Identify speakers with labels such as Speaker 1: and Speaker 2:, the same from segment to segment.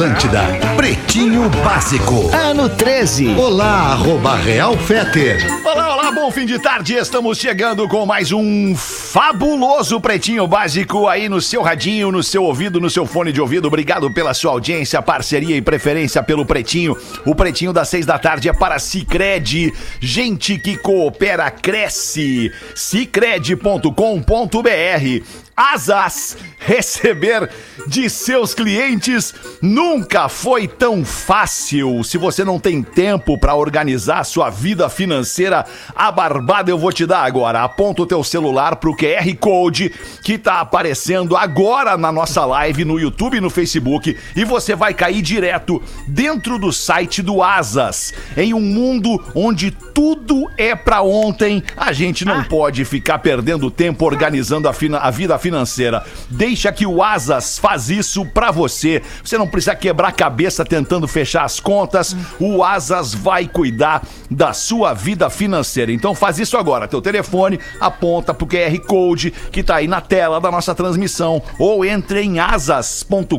Speaker 1: Atlântida. Pretinho Básico.
Speaker 2: Ano 13.
Speaker 1: Olá, arroba Real Feter.
Speaker 3: Olá, olá, bom fim de tarde. Estamos chegando com mais um fabuloso Pretinho Básico aí no seu radinho, no seu ouvido, no seu fone de ouvido. Obrigado pela sua audiência, parceria e preferência pelo Pretinho. O Pretinho das seis da tarde é para Cicred. Gente que coopera, cresce. Cicred.com.br Asas. Receber de seus clientes nunca foi tão fácil. Se você não tem tempo para organizar sua vida financeira, a barbada eu vou te dar agora. Aponta o teu celular pro QR Code que tá aparecendo agora na nossa live no YouTube e no Facebook e você vai cair direto dentro do site do Asas. Em um mundo onde tudo é para ontem, a gente não pode ficar perdendo tempo organizando a, a vida financeira. Deixa que o Asas faz isso pra você. Você não precisa quebrar a cabeça tentando fechar as contas. O Asas vai cuidar da sua vida financeira. Então faz isso agora. Teu telefone aponta pro QR Code que tá aí na tela da nossa transmissão ou entre em asas.com.br.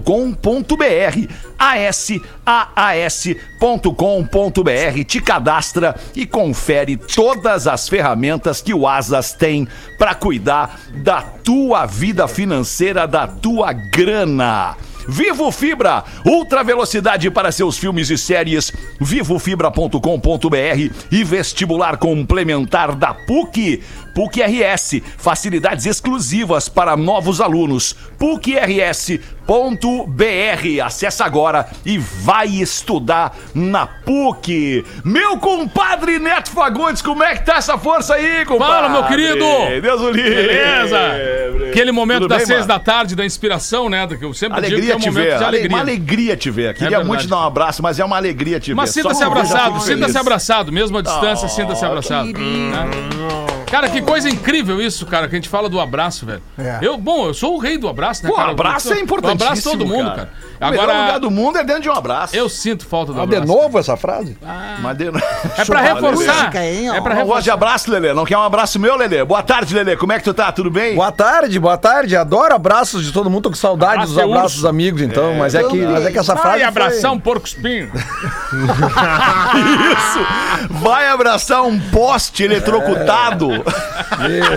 Speaker 3: ASAAS.com.br. Te cadastra e confere todas as ferramentas que o Asas tem para cuidar da tua vida financeira, da tua grana. Vivo Fibra, ultra velocidade para seus filmes e séries. Vivofibra.com.br e vestibular complementar da PUC. PUC RS, facilidades exclusivas para novos alunos. PUCRS.br. Acesse agora e vai estudar na PUC. Meu compadre Neto Fagundes, como é que tá essa força aí, compadre?
Speaker 4: Fala, meu querido!
Speaker 3: Deus o livre.
Speaker 4: Beleza? Aquele momento
Speaker 3: Tudo
Speaker 4: das
Speaker 3: bem,
Speaker 4: seis
Speaker 3: mano?
Speaker 4: da tarde, da inspiração, né? Que eu sempre digo que
Speaker 3: Alegria
Speaker 4: é um
Speaker 3: te
Speaker 4: momento
Speaker 3: ver.
Speaker 4: de
Speaker 3: Ale-
Speaker 4: alegria.
Speaker 3: Uma alegria te ver. Queria
Speaker 4: verdade.
Speaker 3: muito te dar um abraço, mas é uma alegria te
Speaker 4: Mas
Speaker 3: ver. Só
Speaker 4: sinta-se abraçado,
Speaker 3: fico
Speaker 4: sinta-se abraçado, mesmo à distância, sinta-se abraçado. Né? Cara, que coisa incrível isso, cara, que a gente fala do abraço, velho. Eu, bom, eu sou o rei do abraço, né,
Speaker 3: Pô,
Speaker 4: cara?
Speaker 3: abraço
Speaker 4: Eu-
Speaker 3: é
Speaker 4: eu
Speaker 3: importantíssimo,
Speaker 4: abraço todo mundo, cara.
Speaker 3: O melhor lugar
Speaker 4: Agora,
Speaker 3: do mundo é dentro de um abraço.
Speaker 4: eu sinto falta do
Speaker 5: Ah, de
Speaker 4: abraço.
Speaker 5: novo essa frase?
Speaker 3: Mas de-
Speaker 4: É pra reforçar.
Speaker 2: Música, hein, ó.
Speaker 4: É pra
Speaker 3: Não gosto de
Speaker 4: reforçar.
Speaker 3: abraço, Lelê. Não quer um abraço meu, Lelê? Boa tarde, Lelê. Como é que tu tá? Tudo bem?
Speaker 5: Boa tarde, boa tarde. Adoro abraços de todo mundo. Tô com saudade
Speaker 4: Abraço
Speaker 5: dos
Speaker 4: é
Speaker 5: abraços dos amigos, então. mas, é que, mas é que essa frase.
Speaker 4: Vai abraçar
Speaker 5: foi-
Speaker 4: um porco espinho.
Speaker 3: Isso! Vai abraçar um poste eletrocutado.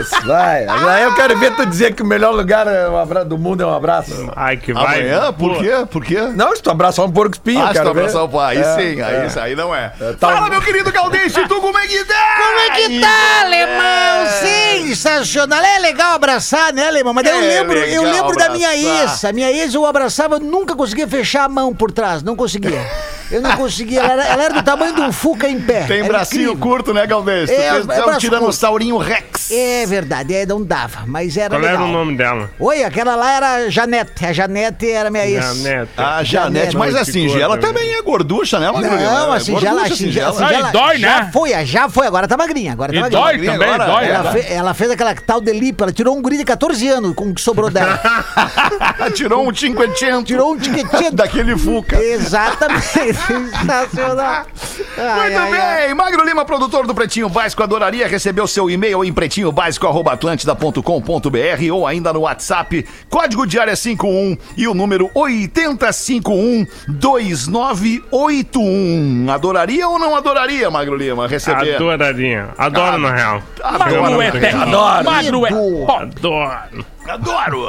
Speaker 5: Isso, vai. Aí eu quero ver tu dizer que o melhor lugar é um do mundo é um abraço.
Speaker 6: Ai, que vai.
Speaker 3: Amanhã? Por quê? Por quê?
Speaker 5: Não, se tu abraçar um porco espinho,
Speaker 3: Ah, se tu abraçar o pai. Aí
Speaker 5: É,
Speaker 3: sim, aí,
Speaker 5: é.
Speaker 3: isso aí não é.
Speaker 5: tá-
Speaker 3: Fala, meu querido Galdêncio, tu como é que tá?
Speaker 2: Como é que tá, alemão? Sensacional. É legal abraçar, né, alemão? Mas eu
Speaker 3: É
Speaker 2: lembro, eu lembro da minha ex. A minha ex eu abraçava, eu nunca conseguia fechar a mão por trás. Não conseguia. Eu não conseguia. Ela era, ela era do tamanho de um Fuca em pé.
Speaker 3: Tem
Speaker 2: Era
Speaker 3: bracinho
Speaker 2: incrível.
Speaker 3: curto, né, Galdêncio?
Speaker 2: É, é
Speaker 3: é um tiranossaurinho Rex.
Speaker 2: É verdade, é, não dava, mas era
Speaker 6: Qual
Speaker 2: legal.
Speaker 6: era o nome dela?
Speaker 2: Oi, aquela lá era Janete. A Janete era minha ex.
Speaker 6: Janete.
Speaker 3: A Janete,
Speaker 2: Janete.
Speaker 3: mas a singela
Speaker 6: gorda,
Speaker 3: também é gorducha, né, Magrinha?
Speaker 2: Não,
Speaker 3: É
Speaker 2: a singela, a
Speaker 3: gorducha,
Speaker 2: singela, a
Speaker 3: singela.
Speaker 2: singela
Speaker 4: Ah, dói,
Speaker 2: já
Speaker 4: né?
Speaker 2: foi, já foi, agora tá magrinha, agora tá
Speaker 4: E
Speaker 2: magrinha.
Speaker 4: dói também,
Speaker 3: agora,
Speaker 4: dói.
Speaker 3: é.
Speaker 2: Ela,
Speaker 4: né?
Speaker 2: fe- ela fez aquela tal de lipo, ela tirou um guri de 14 anos com o que sobrou dela.
Speaker 3: Tirou um 500.
Speaker 2: Tirou um tiquetinho.
Speaker 3: Daquele Fuca.
Speaker 2: Exatamente, sensacional. Ai,
Speaker 3: Muito
Speaker 2: ai, ai.
Speaker 3: bem, Magro Lima, produtor do Pretinho Básico, adoraria receber o seu e-mail em pretinhobásico.atlântida.com.br ou ainda no WhatsApp, código de área 51 e o número 8051-2981. Adoraria ou não adoraria, Magro Lima, receber?
Speaker 6: Adoraria. Adoro, na real.
Speaker 3: Adoro.
Speaker 4: Magro é técnico.
Speaker 5: Adoro.
Speaker 4: Magro é pop.
Speaker 6: Adoro.
Speaker 3: Adoro!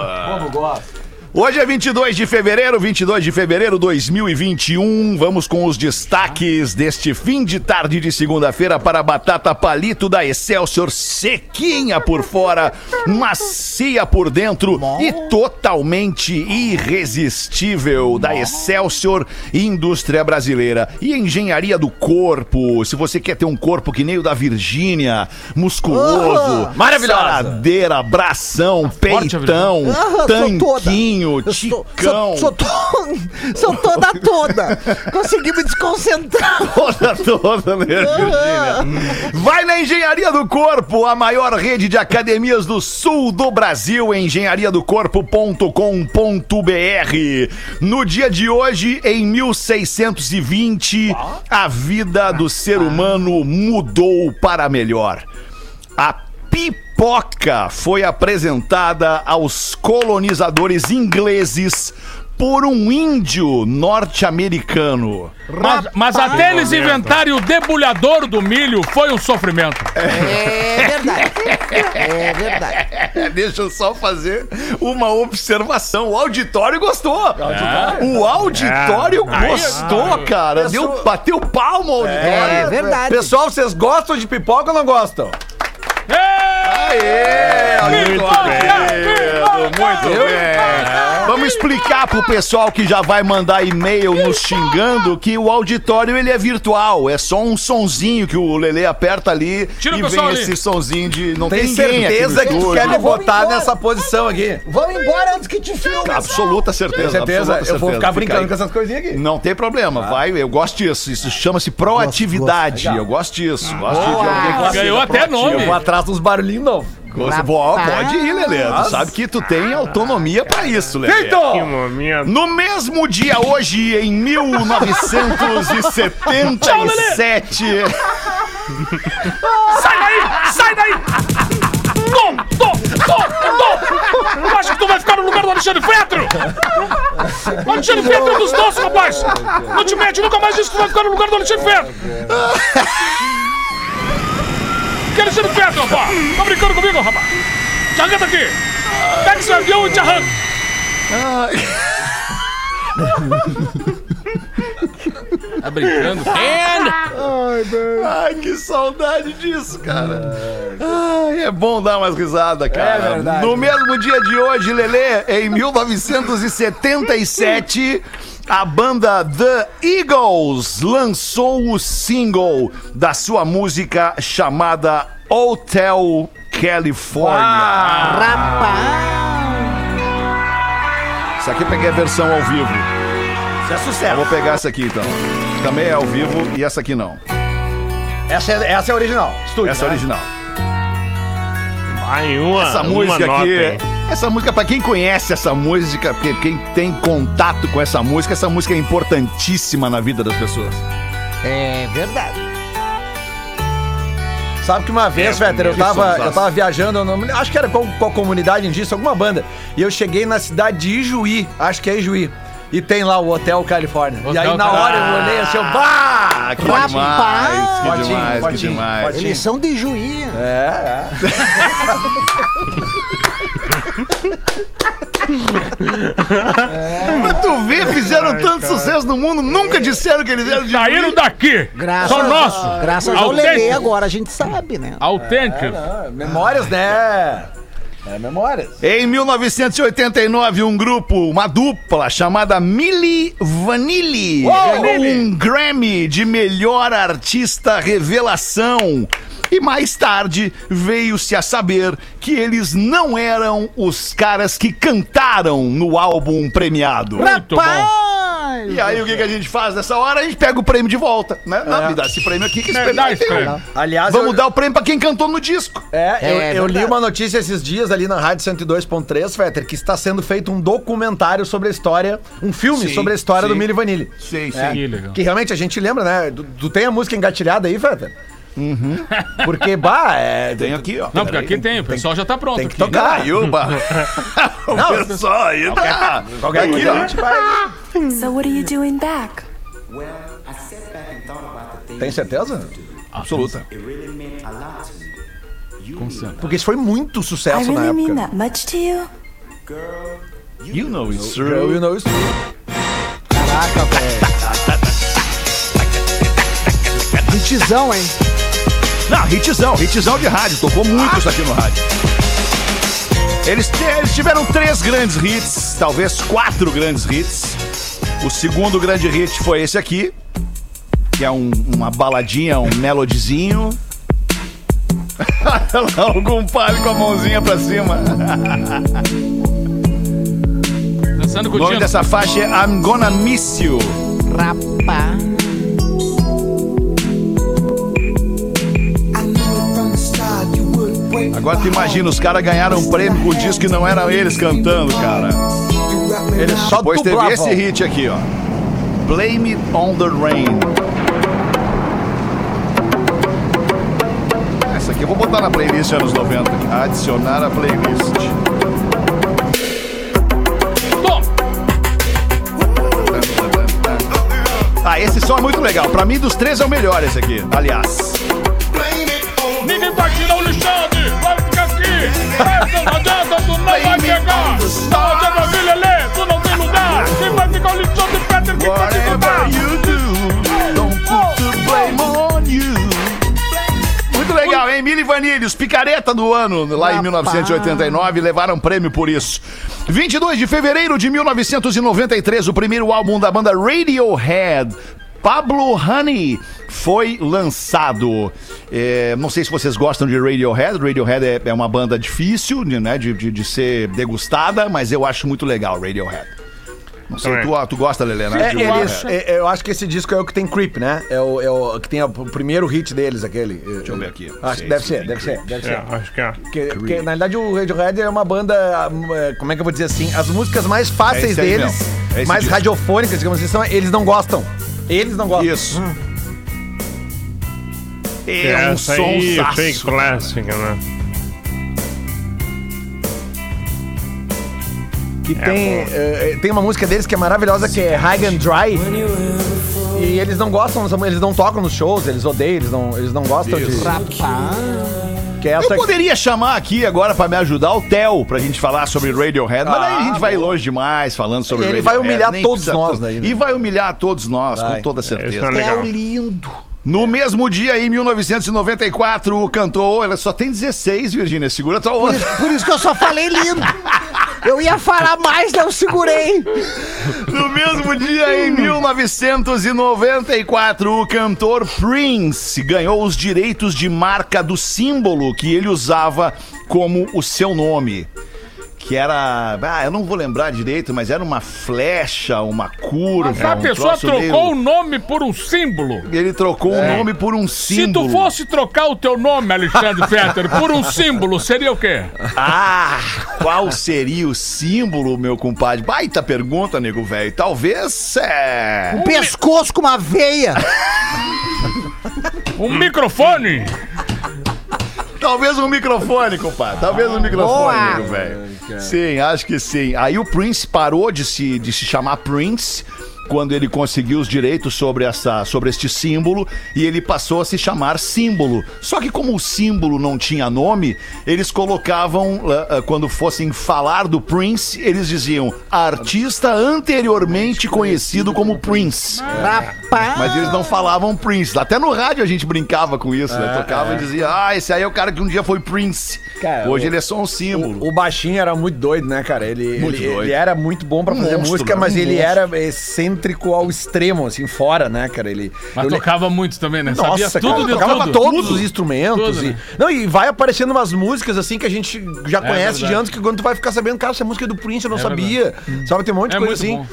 Speaker 3: Hoje é 22 de fevereiro, 22 de fevereiro 2021. Vamos com os destaques deste fim de tarde de segunda-feira para a batata palito da Excelsior, sequinha por fora, macia por dentro e totalmente irresistível da Excelsior Indústria Brasileira e Engenharia do Corpo. Se você quer ter um corpo que nem o da Virgínia, musculoso,
Speaker 5: Maravilhosa.
Speaker 3: saradeira, bração, peitão,
Speaker 2: Ah,
Speaker 3: tanquinho,
Speaker 2: Eu sou,
Speaker 3: ticão.
Speaker 2: sou, sou, to- sou toda toda. Consegui me desconcentrar.
Speaker 3: Toda, toda, né, Virgínia? Vai na Engenharia do Corpo, a maior rede de academias do sul do Brasil, engenhariadocorpo.com.br. No dia de hoje, em 1620, a vida do ser humano mudou para melhor. A pipoca foi apresentada aos colonizadores ingleses por um índio norte-americano.
Speaker 4: Mas, mas até eles inventarem o debulhador do milho foi um sofrimento.
Speaker 2: É verdade. É verdade.
Speaker 3: É, deixa eu só fazer uma observação. O auditório gostou. O auditório
Speaker 6: É.
Speaker 3: gostou, cara. Deu, bateu palma o auditório.
Speaker 2: É verdade.
Speaker 5: Pessoal, vocês gostam de pipoca ou não gostam?
Speaker 3: Aê,
Speaker 6: Muito
Speaker 3: Muito bem. Vamos explicar pro pessoal que já vai mandar e-mail nos xingando que o auditório ele é virtual. É só um sonzinho que o Lelê aperta ali
Speaker 4: Tira o
Speaker 3: e
Speaker 4: pessoal
Speaker 3: vem
Speaker 4: ali.
Speaker 3: esse sonzinho de não tem,
Speaker 5: Tem
Speaker 3: ninguém aqui no
Speaker 5: certeza que tu
Speaker 3: estúdio.
Speaker 5: quer me
Speaker 2: vamos
Speaker 5: botar
Speaker 2: embora.
Speaker 5: nessa posição aqui?
Speaker 2: Vamos embora antes que te filme.
Speaker 3: Absoluta certeza.
Speaker 5: Tem certeza?
Speaker 3: absoluta
Speaker 5: Eu vou
Speaker 3: certeza.
Speaker 5: ficar
Speaker 3: Fica
Speaker 5: brincando
Speaker 3: aí.
Speaker 5: com essas coisinhas aqui.
Speaker 3: Não tem problema, vai, eu gosto disso. Isso chama-se proatividade. Eu gosto disso. Gosto de alguém que
Speaker 4: Ganhou
Speaker 3: seja
Speaker 4: até
Speaker 3: proativo.
Speaker 4: nome.
Speaker 5: Eu vou atrás dos barulhinhos novos.
Speaker 3: Você, Bom, pode ir, Lelê. Tu sabe que tu tem autonomia pra isso, Lelê.
Speaker 6: Que momento.
Speaker 3: No mesmo dia hoje, em 1977.
Speaker 4: Sai daí! Sai daí! Tom! Tom! Tom! Tom! Tu acha que tu vai ficar no lugar do Alexandre Petro? O Alexandre Petro é dos nossos, rapaz! Não te mete, nunca mais disse que tu vai ficar no lugar do Alexandre Petro! Que Alexandre Petro, rapaz? Tá brincando comigo, rapaz? Arranca aqui! Pega esse avião e te arranca! Tá brincando?
Speaker 3: Ai, que saudade disso, cara. Ai, é bom dar umas risadas, cara.
Speaker 5: É verdade.
Speaker 3: No mesmo dia de hoje, Lelê, em 1977, a banda The Eagles lançou o single da sua música chamada Hotel California.
Speaker 2: Rapaz.
Speaker 3: Isso aqui eu peguei a versão ao vivo.
Speaker 5: Isso é
Speaker 3: Eu
Speaker 5: sucesso.
Speaker 3: vou pegar essa aqui então. Também é ao vivo e essa aqui não.
Speaker 5: Essa é, essa é a original. Estúdio.
Speaker 3: Essa é a
Speaker 5: né?
Speaker 3: original.
Speaker 6: Ai, uma,
Speaker 3: Essa
Speaker 6: uma
Speaker 3: música
Speaker 6: nota,
Speaker 3: aqui,
Speaker 6: hein?
Speaker 3: essa música, pra quem conhece essa música, porque quem tem contato com essa música, essa música é importantíssima na vida das pessoas.
Speaker 2: É verdade.
Speaker 5: Sabe que uma vez,
Speaker 3: É,
Speaker 5: Vetter, eu tava, eu tava diviajando, eu não, acho que era com, com a comunidade indígena, alguma banda. E eu cheguei na cidade de Ijuí, acho que é Ijuí. E tem lá o Hotel Califórnia. e aí na hora eu olhei assim, eu, bah!
Speaker 3: Ah, que
Speaker 2: Rapaz!
Speaker 3: demais, que
Speaker 5: Potinho,
Speaker 3: demais, que demais.
Speaker 5: potinho.
Speaker 2: Eles são de juiz.
Speaker 5: É, é.
Speaker 3: Mas tu vê, fizeram tanto sucesso no mundo, nunca disseram que eles eram de
Speaker 4: Saíram daqui!
Speaker 2: Graças,
Speaker 4: São nossos!
Speaker 2: graças ao. Lelê agora a gente sabe, né?
Speaker 4: Autêntico!
Speaker 5: Ah, memórias, né? É, memórias.
Speaker 3: Em 1989, um grupo, uma dupla chamada Milli Vanilli ganhou um Grammy de melhor artista revelação. E mais tarde veio-se a saber que eles não eram os caras que cantaram no álbum premiado.
Speaker 4: Muito bom!
Speaker 2: Rapaz!
Speaker 3: E aí o que, que a gente faz nessa hora? A gente pega o prêmio de volta, né? Não, me dá esse prêmio aqui que esse
Speaker 4: É,
Speaker 3: prêmio
Speaker 4: dá
Speaker 3: é
Speaker 4: esse prêmio.
Speaker 5: Aliás,
Speaker 3: Vamos
Speaker 5: eu,
Speaker 3: dar o prêmio pra quem cantou no disco.
Speaker 5: É, eu,
Speaker 2: É
Speaker 5: eu li uma notícia esses dias ali na Rádio 102.3, Fetter, que está sendo feito um documentário sobre a história, um filme
Speaker 3: Sim,
Speaker 5: sobre a história
Speaker 3: sim.
Speaker 5: do Milli Vanilli.
Speaker 3: Sim, sim.
Speaker 5: É,
Speaker 4: que
Speaker 5: realmente a gente lembra, né? Tu, tu tem a música engatilhada aí, Fetter? Porque, bah, é.
Speaker 3: Tem aqui, ó.
Speaker 4: Não, porque aqui tem, o pessoal já tá pronto.
Speaker 5: tem que
Speaker 4: aqui.
Speaker 5: tocar.
Speaker 3: Aí, oba. o pessoal aí tá.
Speaker 5: Qualquer
Speaker 3: aqui,
Speaker 5: coisa a
Speaker 3: ó.
Speaker 5: gente vai.
Speaker 7: So what are you doing back?
Speaker 5: Tem certeza?
Speaker 3: Absoluta.
Speaker 4: Concentra.
Speaker 5: Porque isso foi muito
Speaker 7: I
Speaker 5: sucesso na
Speaker 7: really mean
Speaker 5: época.
Speaker 7: that much to you?
Speaker 3: You know it's
Speaker 5: Girl,
Speaker 3: true.
Speaker 5: you know it's true.
Speaker 2: Caraca, velho. Hitzão, hein?
Speaker 3: Não, hitzão, hitzão de rádio. Tocou muito isso aqui no rádio. Eles, eles tiveram três grandes hits, talvez quatro grandes hits. O segundo grande hit foi esse aqui, que é um- uma baladinha, um melodizinho. Olha lá, o compadre com a mãozinha pra cima.
Speaker 4: Dançando com
Speaker 3: O
Speaker 4: o
Speaker 3: nome dessa faixa é I'm Gonna Miss You.
Speaker 2: Rapaz.
Speaker 3: Agora tu imagina, os caras ganharam um prêmio com o disco que não eram eles cantando, cara.
Speaker 5: Eles só
Speaker 3: Depois teve esse hit aqui, ó. Blame It On The Rain. Essa aqui eu vou botar na playlist anos 90. Adicionar a playlist.
Speaker 4: Ah,
Speaker 3: esse som é muito legal. Pra mim, dos três é o melhor esse aqui, aliás.
Speaker 4: Essa adianta, tu não vai vir, Lelê! Tu não tem lugar! Quem vai ficar o Alexandre Peter? Quem vai te ajudar?
Speaker 3: you do, don't put the blame on you. Muito legal, hein? Mili Vanilli, os picareta do ano, lá em 1989, levaram prêmio por isso. 22 de fevereiro de 1993, o primeiro álbum da banda Radiohead. Pablo Honey foi lançado. É, não sei se vocês gostam de Radiohead. Radiohead é, é uma banda difícil de, né, de, de, de ser degustada, mas eu acho muito legal Radiohead. Não sei, tu, tu gosta, Lelê, né?
Speaker 5: É, eles, é, é, eu acho que esse disco é o que tem Creep, né? É o, é o que tem o primeiro hit deles, aquele. Deixa
Speaker 3: eu ver aqui.
Speaker 5: Acho que deve
Speaker 3: se
Speaker 5: ser, deve ser, deve
Speaker 6: É,
Speaker 5: ser.
Speaker 6: acho que é.
Speaker 5: Porque, porque, na verdade o Radiohead é uma banda, é, como é que eu vou dizer assim, as músicas mais
Speaker 3: É
Speaker 5: fáceis deles.
Speaker 3: É
Speaker 5: mais
Speaker 3: disco.
Speaker 5: radiofônicas, digamos assim, são, eles não gostam. Eles não gostam.
Speaker 3: Isso. É,
Speaker 6: É
Speaker 3: um
Speaker 6: essa
Speaker 3: som
Speaker 6: aí,
Speaker 3: saço.
Speaker 6: fake classic, né?
Speaker 5: Que tem, é, tem uma música deles que é maravilhosa, que é High and Dry. E eles não gostam, eles não tocam nos shows, eles odeiam, eles não, eles não gostam de. É
Speaker 3: Eu poderia chamar aqui agora pra me ajudar o Theo pra gente falar sobre Radiohead, mas aí a gente vai longe demais falando sobre
Speaker 5: Ele
Speaker 3: Radiohead.
Speaker 5: vai humilhar
Speaker 3: nem
Speaker 5: todos
Speaker 3: precisa
Speaker 5: nós daí, né?
Speaker 3: E vai humilhar todos nós,
Speaker 5: Vai.
Speaker 3: com toda
Speaker 6: Isso é
Speaker 3: certeza.
Speaker 6: legal.
Speaker 2: lindo.
Speaker 3: No mesmo dia, em 1994, o cantor, ela só tem 16, Virgínia, segura tua onda.
Speaker 2: Por isso que eu só falei lindo. Eu ia falar mais, não segurei.
Speaker 3: No mesmo dia, em 1994, o cantor Prince ganhou os direitos de marca do símbolo que ele usava como o seu nome. Que era. Ah, eu não vou lembrar direito, mas era uma flecha, uma curva.
Speaker 4: Mas a
Speaker 3: um
Speaker 4: pessoa
Speaker 3: troço
Speaker 4: trocou o
Speaker 3: meio-
Speaker 4: nome por um símbolo.
Speaker 3: Ele trocou o nome por um
Speaker 4: Se
Speaker 3: símbolo.
Speaker 4: tu fosse trocar o teu nome, Alexandre Fetter, por um símbolo, seria o quê?
Speaker 3: Ah, qual seria o símbolo, meu compadre? Baita pergunta, nego velho. Talvez é.
Speaker 2: Um pescoço com uma veia.
Speaker 4: Um microfone?
Speaker 3: Talvez um microfone, compadre. Talvez um microfone,
Speaker 2: Boa.
Speaker 3: nego velho. Sim, acho que sim. Aí o Prince parou de se, de se chamar Prince quando ele conseguiu os direitos sobre, essa, sobre este símbolo e ele passou a se chamar símbolo. Só que como o símbolo não tinha nome, eles colocavam, ah, ah, quando fossem falar do Prince, eles diziam artista anteriormente conhecido como Prince.
Speaker 2: Rapaz.
Speaker 3: Mas eles não falavam Prince. Até no rádio a gente brincava com isso, né? Tocava e dizia, ah, esse aí é o cara que um dia foi Prince.
Speaker 5: Cara,
Speaker 3: Hoje
Speaker 5: o-
Speaker 3: ele é só um símbolo.
Speaker 5: O baixinho era muito doido, né, cara? Ele,
Speaker 3: Muito
Speaker 5: ele,
Speaker 3: doido.
Speaker 5: ele era muito bom pra
Speaker 3: Um
Speaker 5: fazer
Speaker 3: monstro,
Speaker 5: música,
Speaker 3: né?
Speaker 5: mas
Speaker 3: Um
Speaker 5: ele
Speaker 3: monstro.
Speaker 5: era excêntrico ao extremo, assim, fora, né, cara? Ele.
Speaker 4: Mas
Speaker 5: eu le-
Speaker 4: tocava muito também, né? Sabia
Speaker 5: Nossa,
Speaker 4: tudo
Speaker 5: cara,
Speaker 4: de
Speaker 5: tocava
Speaker 4: tudo.
Speaker 5: todos os instrumentos.
Speaker 4: Tudo,
Speaker 5: e,
Speaker 4: né?
Speaker 5: Não, e vai aparecendo umas músicas assim que a gente já conhece de
Speaker 4: verdade.
Speaker 5: antes, que quando tu vai ficar sabendo, cara, essa música é do Prince, eu não
Speaker 4: É
Speaker 5: sabia. Sabe, tem um monte de
Speaker 4: É
Speaker 5: coisa assim.
Speaker 4: bom.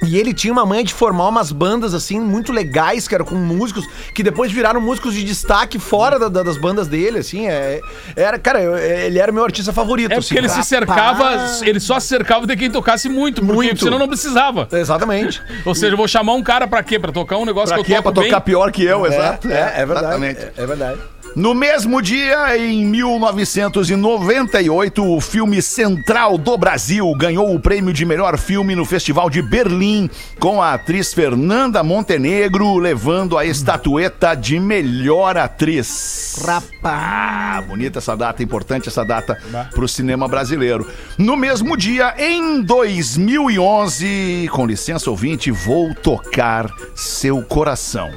Speaker 5: E ele tinha uma manha de formar umas bandas, assim, muito legais, cara, com músicos que depois viraram músicos de destaque fora da- da- das bandas dele, assim. É, era, cara, eu- ele era meu artista favorito.
Speaker 4: É
Speaker 5: assim,
Speaker 4: porque ele
Speaker 5: cara.
Speaker 4: se cercava, ele só se cercava de quem tocasse muito, porque
Speaker 5: Muito.
Speaker 4: senão não precisava.
Speaker 5: Exatamente.
Speaker 4: Ou seja, eu vou chamar um cara pra quê? Pra tocar um negócio
Speaker 3: Pra
Speaker 4: que
Speaker 3: quê?
Speaker 4: eu
Speaker 3: Pra
Speaker 4: toco bem?
Speaker 3: tocar pior que eu,
Speaker 5: É,
Speaker 3: exato.
Speaker 5: é, é verdade.
Speaker 3: Exatamente.
Speaker 5: É, é verdade.
Speaker 3: No mesmo dia, em 1998, o filme Central do Brasil ganhou o prêmio de melhor filme no Festival de Berlim, com a atriz Fernanda Montenegro levando a estatueta de melhor atriz.
Speaker 2: Rapaz.
Speaker 3: Ah, bonita essa data, importante essa data pro cinema brasileiro. No mesmo dia, em 2011, com licença ouvinte, vou tocar seu coração.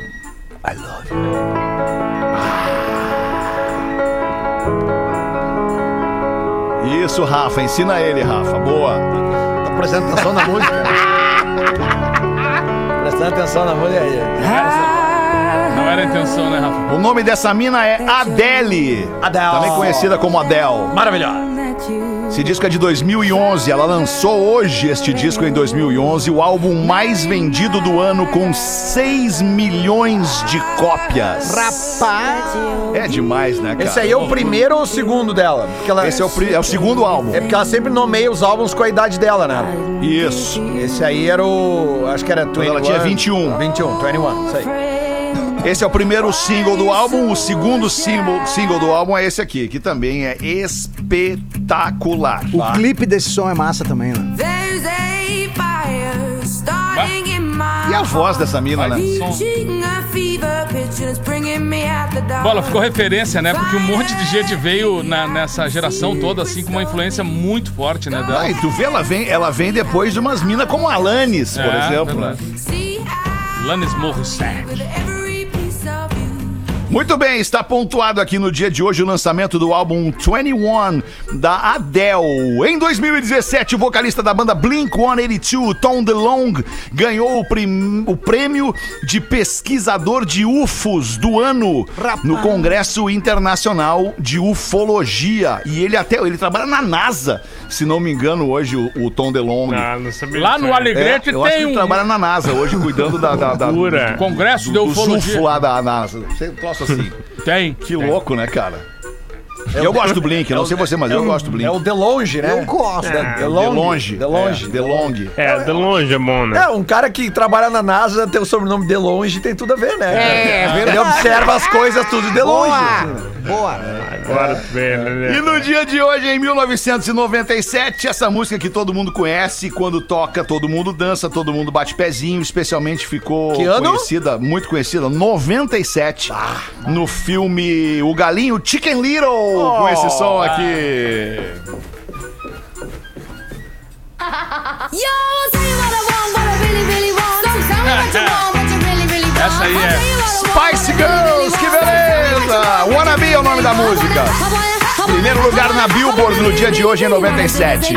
Speaker 3: I love you. Isso, Rafa, ensina ele, Rafa. Boa.
Speaker 5: Tá prestando atenção na música? prestando atenção na música aí.
Speaker 4: Não era a intenção, né, Rafa?
Speaker 3: O nome dessa mina é Adele.
Speaker 5: Adele.
Speaker 3: Também conhecida como Adele.
Speaker 5: Maravilhosa.
Speaker 3: Esse disco é de 2011. Ela lançou hoje este disco em 2011, o álbum mais vendido do ano com 6 milhões de cópias.
Speaker 2: Rapaz.
Speaker 3: É demais, né, cara?
Speaker 5: Esse aí é o primeiro ou o segundo dela? Porque ela,
Speaker 3: Esse é o, pri- é o segundo álbum.
Speaker 5: É porque ela sempre nomeia os álbuns com a idade dela, né?
Speaker 3: Isso.
Speaker 5: Esse aí era o. Acho que era 21.
Speaker 3: ela tinha 21.
Speaker 5: 21, 21, isso aí.
Speaker 3: Esse é o primeiro single do álbum. O segundo single, single do álbum é esse aqui, que também é espetacular.
Speaker 2: O clipe desse som é massa também, né?
Speaker 7: A
Speaker 3: E a voz dessa mina, né?
Speaker 4: Bola, ficou referência, né? Porque um monte de gente veio na- nessa geração toda, assim, com uma influência muito forte, né? Dela.
Speaker 3: Ah, e tu vê, ela vem, ela vem depois de umas minas como Alanis, por
Speaker 4: É,
Speaker 3: exemplo, né?
Speaker 4: verdade. Lanis Morissette.
Speaker 3: Muito bem, está pontuado aqui no dia de hoje o lançamento do álbum 21 da Adele. Em 2017, o vocalista da banda Blink-182, Tom DeLonge, ganhou o, o prêmio de pesquisador de UFOs do ano no Congresso Internacional de Ufologia. E ele até ele trabalha na NASA, se não me engano, hoje o, o Tom DeLonge.
Speaker 6: Ah,
Speaker 4: Lá no. Alegrete
Speaker 3: É, eu acho que
Speaker 4: tem
Speaker 3: ele
Speaker 4: um
Speaker 3: trabalha na NASA hoje, cuidando da, da, da-
Speaker 6: Loucura.
Speaker 4: congresso de
Speaker 3: do, dos
Speaker 4: ufologia.
Speaker 3: UFO lá da NASA. Um troço assim.
Speaker 4: Tem.
Speaker 3: Que louco, né, cara? eu gosto do Blink, não sei você, mas eu gosto do Blink.
Speaker 5: É o De Longe, né?
Speaker 2: Eu gosto.
Speaker 5: De
Speaker 3: De
Speaker 5: Longe.
Speaker 3: longe.
Speaker 5: De Longe.
Speaker 3: É, de longe.
Speaker 6: É, de longe é bom, né?
Speaker 5: É, um cara que trabalha na NASA, tem o sobrenome De Longe, tem tudo a ver, né?
Speaker 2: É,
Speaker 5: Ele
Speaker 2: verdade.
Speaker 5: observa as coisas tudo de longe. assim.
Speaker 2: Boa. Boa.
Speaker 6: Vê, né?
Speaker 3: E no dia de hoje, em 1997, essa música que todo mundo conhece, quando toca, todo mundo dança, todo mundo bate pezinho, especialmente ficou conhecida, muito conhecida, 97, no filme O Galinho Chicken Little, com esse som aqui.
Speaker 4: Essa aí é
Speaker 3: Spice Girls, da música. Primeiro lugar na Billboard no dia de hoje, em 97.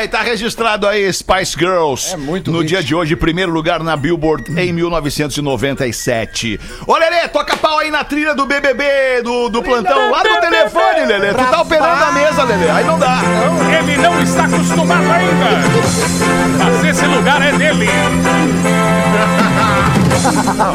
Speaker 3: Ok, tá registrado aí Spice Girls.
Speaker 5: É muito
Speaker 3: No
Speaker 5: hit.
Speaker 3: dia de hoje, primeiro lugar na Billboard em 1997. Ô, Lelê, toca pau aí na trilha do BBB, do, do plantão. Lá no telefone, Lelê. Tu tá operando a mesa, Lelê. Aí não dá.
Speaker 4: Ele não está acostumado ainda. Mas esse lugar é dele.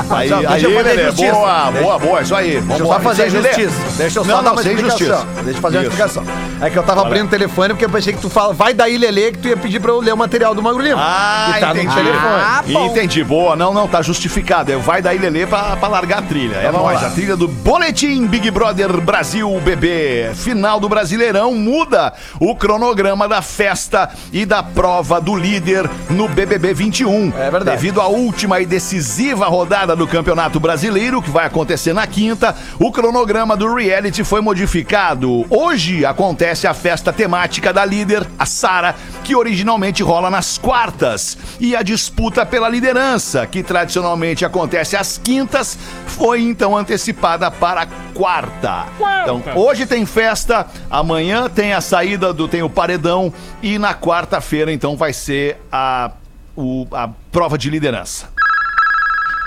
Speaker 3: Aí,
Speaker 5: Não,
Speaker 3: aí,
Speaker 5: eu fazer
Speaker 3: Lelê.
Speaker 5: justiça.
Speaker 3: Boa, boa, boa. Isso aí.
Speaker 5: Deixa eu só fazer justiça. Deixa eu só
Speaker 3: Não,
Speaker 5: dar
Speaker 3: não,
Speaker 5: uma
Speaker 3: sem
Speaker 5: explicação.
Speaker 3: justiça.
Speaker 5: Deixa eu fazer uma
Speaker 3: Isso.
Speaker 5: explicação. É que eu tava abrindo o telefone porque eu pensei que tu fala, vai daí, Lelê, que tu ia pedir pra eu ler o material do Magro Lima.
Speaker 3: Ah,
Speaker 5: que tá
Speaker 3: entendi.
Speaker 5: no telefone.
Speaker 2: Ah.
Speaker 3: Entendi, boa. Não, não, tá justificado. É, Vai daí, Lelê, pra, pra largar a trilha. É nóis. A trilha do Boletim Big Brother Brasil BB. Final do Brasileirão muda o cronograma da festa e da prova do líder no BBB 21.
Speaker 5: É verdade.
Speaker 3: Devido à última e decisiva rodada do Campeonato Brasileiro, que vai acontecer na quinta, o cronograma do reality foi modificado. Hoje acontece a festa temática da líder, a Sara, que originalmente rola nas quartas. E a disputa pela liderança, que tradicionalmente acontece às quintas, foi então antecipada para a quarta.
Speaker 4: Quarta.
Speaker 3: Então, hoje tem festa, amanhã tem a saída do tem o paredão e na quarta-feira então vai ser a o- a prova de liderança.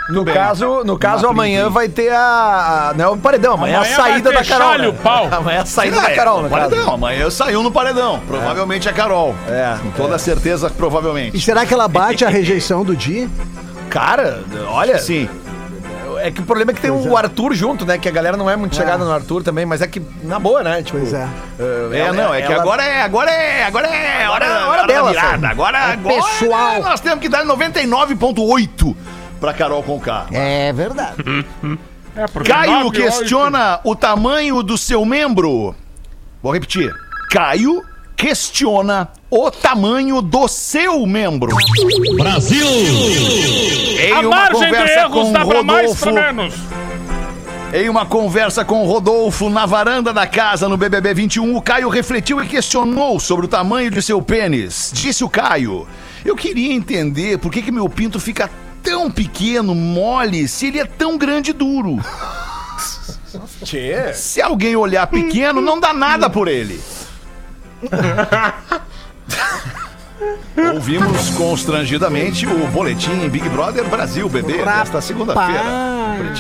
Speaker 5: No
Speaker 3: bem.
Speaker 5: caso, no caso amanhã vai ter a, a- não é o paredão, amanhã, é
Speaker 4: Amanhã
Speaker 5: a saída da Carol. né?
Speaker 4: o pau.
Speaker 5: Amanhã é a saída
Speaker 3: Ah,
Speaker 5: da
Speaker 3: é,
Speaker 5: Carol,
Speaker 3: no
Speaker 5: caso.
Speaker 3: paredão. Amanhã saiu no paredão. Provavelmente a Carol.
Speaker 5: É,
Speaker 3: Com toda certeza,
Speaker 2: E
Speaker 3: provavelmente.
Speaker 2: será que ela bate a rejeição do Di?
Speaker 5: Cara, olha,
Speaker 3: Sim.
Speaker 5: é que o problema é que tem o Arthur junto, né? Que a galera não é muito chegada
Speaker 2: É.
Speaker 5: no Arthur também, mas é que na boa, né? Tipo,
Speaker 2: Pois é.
Speaker 3: É,
Speaker 5: ela-
Speaker 3: não, é que
Speaker 5: ela-
Speaker 3: agora é, agora é, agora é hora,
Speaker 5: Hora- hora
Speaker 3: hora
Speaker 5: dela,
Speaker 3: virada. Agora,
Speaker 2: É
Speaker 3: agora
Speaker 2: pessoal.
Speaker 3: nós temos que dar 99.8 pra Carol Conká.
Speaker 2: É verdade.
Speaker 4: É, porque
Speaker 3: Caio questiona o tamanho do seu membro. Vou repetir. Caio questiona o tamanho do seu membro. Brasil! Em
Speaker 4: A
Speaker 3: uma
Speaker 4: margem de
Speaker 3: conversa
Speaker 4: erros
Speaker 3: com
Speaker 4: dá pra mais
Speaker 3: Rodolfo,
Speaker 4: pra menos.
Speaker 3: em uma conversa com Rodolfo na varanda da casa no BBB 21, o Caio refletiu e questionou sobre o tamanho de seu pênis. Disse o Caio: Eu queria entender por que, que meu pinto fica tão pequeno, mole, se ele é tão grande e duro.
Speaker 5: Tchê.
Speaker 3: Se alguém olhar pequeno, não dá nada por ele. Ouvimos constrangidamente o boletim Big Brother Brasil, bebê, desta segunda-feira. Né?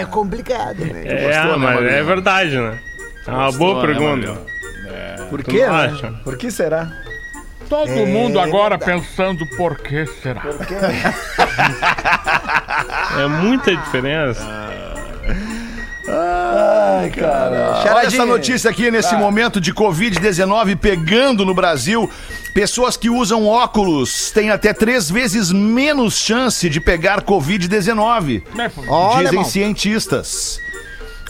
Speaker 2: É complicado, né?
Speaker 6: É,
Speaker 3: Gostou, né,
Speaker 6: mas
Speaker 3: Magrelo?
Speaker 6: é verdade, né? É uma boa
Speaker 3: né,
Speaker 6: pergunta.
Speaker 3: Magrelo?
Speaker 5: Por
Speaker 6: não
Speaker 5: né? Por que será?
Speaker 4: Todo mundo agora pensando por que será.
Speaker 6: É muita diferença.
Speaker 3: Ai, cara. Olha essa notícia aqui nesse momento de Covid-19 pegando no Brasil. Pessoas que usam óculos têm até três vezes menos chance de pegar Covid-19.
Speaker 4: Né, pô?
Speaker 2: Olha,
Speaker 3: dizem
Speaker 2: irmão.
Speaker 3: cientistas.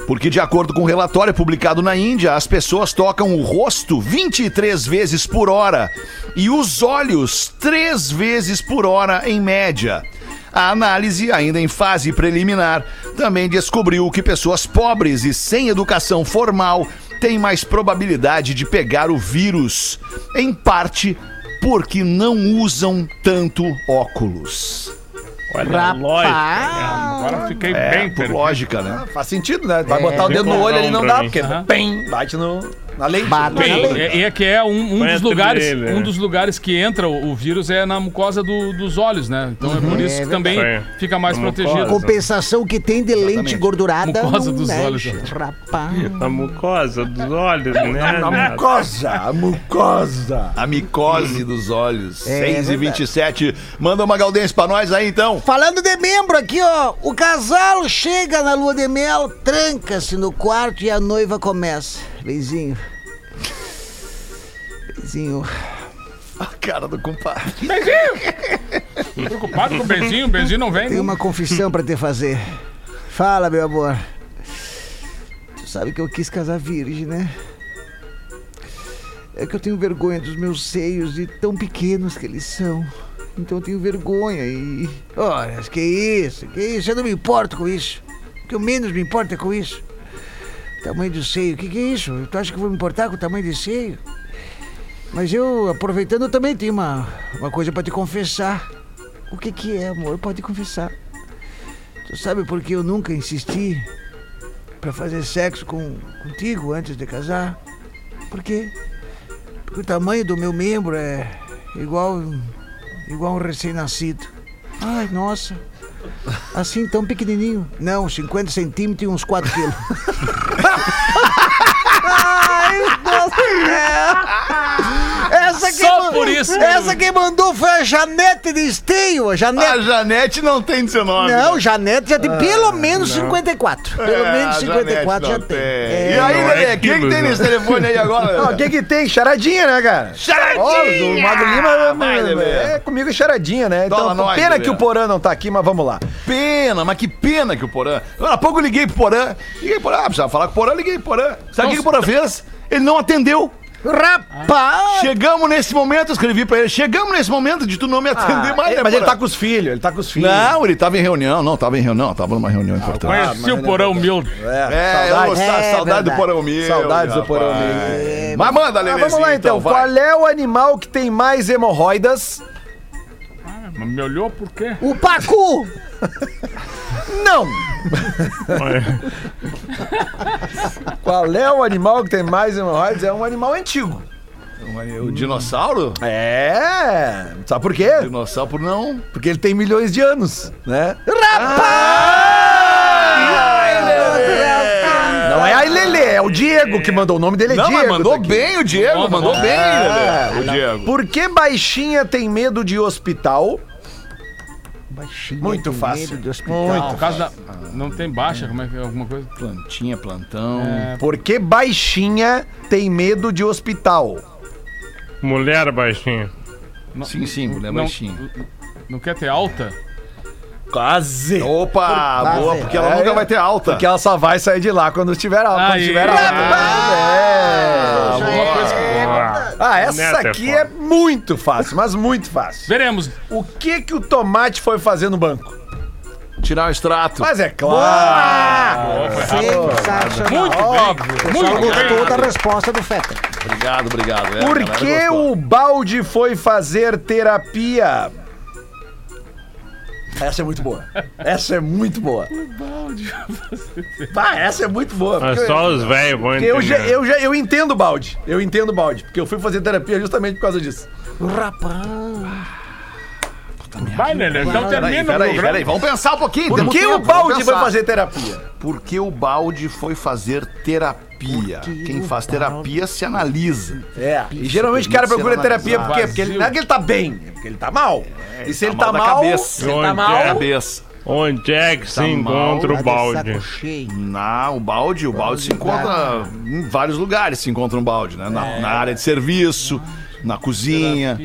Speaker 3: Porque, de acordo com um relatório publicado na Índia, as pessoas tocam o rosto 23 vezes por hora e os olhos 3 vezes por hora, em média. A análise, ainda em fase preliminar, também descobriu que pessoas pobres e sem educação formal têm mais probabilidade de pegar o vírus, em parte porque não usam tanto óculos.
Speaker 6: Olha a lógica.
Speaker 4: Agora fiquei
Speaker 3: É,
Speaker 4: bem
Speaker 3: por
Speaker 4: perdido.
Speaker 3: lógica, né?
Speaker 5: Faz sentido, né? Vai botar o dedo no olho ali não dá, porque bem, bate no, na lente.
Speaker 2: Na
Speaker 4: Bem,
Speaker 2: lente.
Speaker 4: é, é que é um, um dos lugares, um
Speaker 6: né?
Speaker 4: dos lugares que entra o, o vírus é na mucosa do- dos olhos, né? Então é por isso
Speaker 2: É
Speaker 4: que também
Speaker 6: verdade.
Speaker 4: fica mais
Speaker 6: Na
Speaker 4: protegido.
Speaker 6: mucosa.
Speaker 2: Compensação que tem de lente gordurada.
Speaker 4: Mucosa dos
Speaker 2: mexe,
Speaker 4: olhos.
Speaker 2: Rapaz.
Speaker 6: A mucosa dos olhos, né?
Speaker 5: A mucosa, a mucosa.
Speaker 3: A micose dos olhos.
Speaker 2: É,
Speaker 3: 6 e 27 Manda uma galdense pra nós aí, então.
Speaker 2: Falando de membro aqui, ó. O casal chega na lua de mel, tranca-se no quarto e a noiva começa. Benzinho. Benzinho.
Speaker 3: A cara do compadre.
Speaker 4: Benzinho! Preocupado com o Benzinho, o Benzinho não vem.
Speaker 2: Tenho uma confissão pra te fazer. Fala, meu amor. Tu sabe que eu quis casar virgem, né? É que eu tenho vergonha dos meus seios e tão pequenos que eles são. Então eu tenho vergonha e. Olha, que isso, que isso, eu não me importo com isso. O que eu menos me importo é com isso. Tamanho do seio, o que, que é isso? Tu acha que eu vou me importar com o tamanho de seio? Mas eu, aproveitando, também tenho uma, uma coisa pra te confessar. O que que é, amor? Pode confessar. Tu sabe por que eu nunca insisti pra fazer sexo com, contigo antes de casar? Por quê? Porque o tamanho do meu membro é igual, igual um recém-nascido. Ai, nossa. Assim, tão pequenininho. Não, 50 centímetros e uns 4 quilos. Ai, nossa. Essa que
Speaker 4: Só
Speaker 2: ma-
Speaker 4: por isso.
Speaker 2: Essa que mandou foi a Janete de Esteio. A
Speaker 3: A
Speaker 2: Janete.
Speaker 3: Janete não tem 19.
Speaker 2: Não,
Speaker 3: né?
Speaker 2: Janete já tem pelo menos 54. Pelo
Speaker 3: É,
Speaker 2: menos
Speaker 3: a
Speaker 2: 54 já
Speaker 3: Janete não
Speaker 2: tem. É,
Speaker 3: E aí,
Speaker 6: não é
Speaker 3: Lelê, quem que
Speaker 6: quilos,
Speaker 3: tem nesse telefone aí agora?
Speaker 5: O que que tem? Charadinha, né, cara?
Speaker 3: Charadinha!
Speaker 5: Ó, o Mago Lima
Speaker 3: Vai,
Speaker 5: é comigo é charadinha, né? Então,
Speaker 3: nós,
Speaker 5: pena
Speaker 3: Lelê.
Speaker 5: que o Porã não tá aqui, mas vamos lá.
Speaker 3: Pena, mas que pena que o Porã. Há pouco eu liguei pro Porã. Liguei pro Porã. Ah, precisava falar com o Porã, liguei pro Porã. Sabe o que, que o Porã fez? Ele não atendeu.
Speaker 2: Rapaz!
Speaker 3: Chegamos nesse momento, escrevi pra ele. Chegamos nesse momento de tu não me atender
Speaker 5: Ah,
Speaker 3: mais,
Speaker 5: é,
Speaker 3: né,
Speaker 5: mas ele
Speaker 3: Porã?
Speaker 5: tá com os filhos, ele tá com os filhos.
Speaker 3: Não, ele tava em reunião. Não, tava em reunião. Tava numa reunião importante.
Speaker 4: Conheci o porão humilde.
Speaker 3: É,
Speaker 5: saudade.
Speaker 3: eu, sa-
Speaker 2: É
Speaker 3: saudade do
Speaker 2: verdade.
Speaker 3: Porão meu.
Speaker 5: Saudades do. Porão meu.
Speaker 3: É, Mas manda,
Speaker 5: Ah,
Speaker 3: Lelezinho,
Speaker 5: vamos lá então.
Speaker 3: vai.
Speaker 5: Qual é o animal que tem mais hemorroidas?
Speaker 4: Mas Me olhou por quê?
Speaker 2: O Pacu!
Speaker 5: Não!
Speaker 6: Olha,
Speaker 5: Qual é o animal que tem mais hemorroidas? É um animal antigo.
Speaker 3: O dinossauro?
Speaker 5: É. Sabe por quê?
Speaker 3: Dinossauro não.
Speaker 5: Porque ele tem milhões de anos, né? Não é a Lelê, é o Diego que mandou. O nome dele é
Speaker 3: Não,
Speaker 5: Diego.
Speaker 3: mas mandou
Speaker 5: tá
Speaker 3: bem o Diego, mandou
Speaker 4: manda.
Speaker 3: bem,
Speaker 5: É.
Speaker 3: Lelê. O Diego.
Speaker 5: Por que baixinha tem medo de hospital?
Speaker 2: Baixinha,
Speaker 5: Muito fácil.
Speaker 2: medo do hospital.
Speaker 4: Não, por causa da. Não tem baixa, como é que é alguma coisa?
Speaker 3: Plantinha, plantão.
Speaker 5: Por que baixinha tem medo de hospital?
Speaker 6: mulher baixinha.
Speaker 3: Sim, sim, mulher
Speaker 4: não,
Speaker 3: baixinha.
Speaker 4: Não quer ter alta?
Speaker 5: Quase.
Speaker 3: Opa,
Speaker 2: Por-
Speaker 3: boa,
Speaker 2: Ah,
Speaker 3: porque ela
Speaker 5: é,
Speaker 3: nunca
Speaker 5: é.
Speaker 3: vai ter alta.
Speaker 5: Porque ela só vai sair de lá quando estiver alta. Quando
Speaker 4: Aí.
Speaker 5: estiver alta. É.
Speaker 4: Alguma coisa que.
Speaker 5: Ah, essa
Speaker 6: Neto é
Speaker 5: aqui é
Speaker 6: foda.
Speaker 5: muito fácil, mas muito fácil.
Speaker 4: Veremos.
Speaker 5: O que que o tomate foi fazer no banco?
Speaker 3: Tirar o extrato.
Speaker 5: Mas é claro.
Speaker 2: Sensacional.
Speaker 4: Muito
Speaker 5: Óbvio.
Speaker 2: O
Speaker 4: bem. Muito
Speaker 2: gostou da resposta do Feta.
Speaker 3: Obrigado, obrigado. É,
Speaker 5: Por que o balde foi fazer terapia? Essa é muito boa. Essa é muito boa. Bah, essa é muito boa.
Speaker 6: Mas
Speaker 5: porque
Speaker 6: só os velhos vão
Speaker 5: porque eu, já,
Speaker 6: entender.
Speaker 5: eu, já, eu entendo o balde. Eu entendo o balde. Porque eu fui fazer terapia justamente por causa disso.
Speaker 2: Rapaz.
Speaker 4: Vai, Lelê. Então
Speaker 3: Peraí,
Speaker 4: termina o
Speaker 3: peraí,
Speaker 4: programa.
Speaker 3: peraí, vamos pensar um pouquinho.
Speaker 5: Por
Speaker 3: temos
Speaker 5: que o
Speaker 3: vamos
Speaker 5: balde foi
Speaker 3: pensar.
Speaker 5: fazer terapia?
Speaker 3: Por que o balde foi fazer terapia?
Speaker 2: Que
Speaker 3: Quem faz terapia se analisa.
Speaker 5: É. E geralmente o cara procura terapia porque,
Speaker 3: analisado.
Speaker 5: porque ele, não é que ele tá bem, é porque ele tá mal. e se ele
Speaker 3: tá
Speaker 5: tá
Speaker 3: mal cabeça.
Speaker 5: se ele tá
Speaker 6: Onde
Speaker 5: mal,
Speaker 6: é?
Speaker 3: Cabeça.
Speaker 6: Onde é que se
Speaker 3: Tá mal,
Speaker 6: encontra
Speaker 2: Tá
Speaker 6: o
Speaker 2: de
Speaker 6: balde?
Speaker 3: Não, o balde, o balde se encontra em vários lugares, se encontra um balde, né? Na, na área de serviço, na cozinha.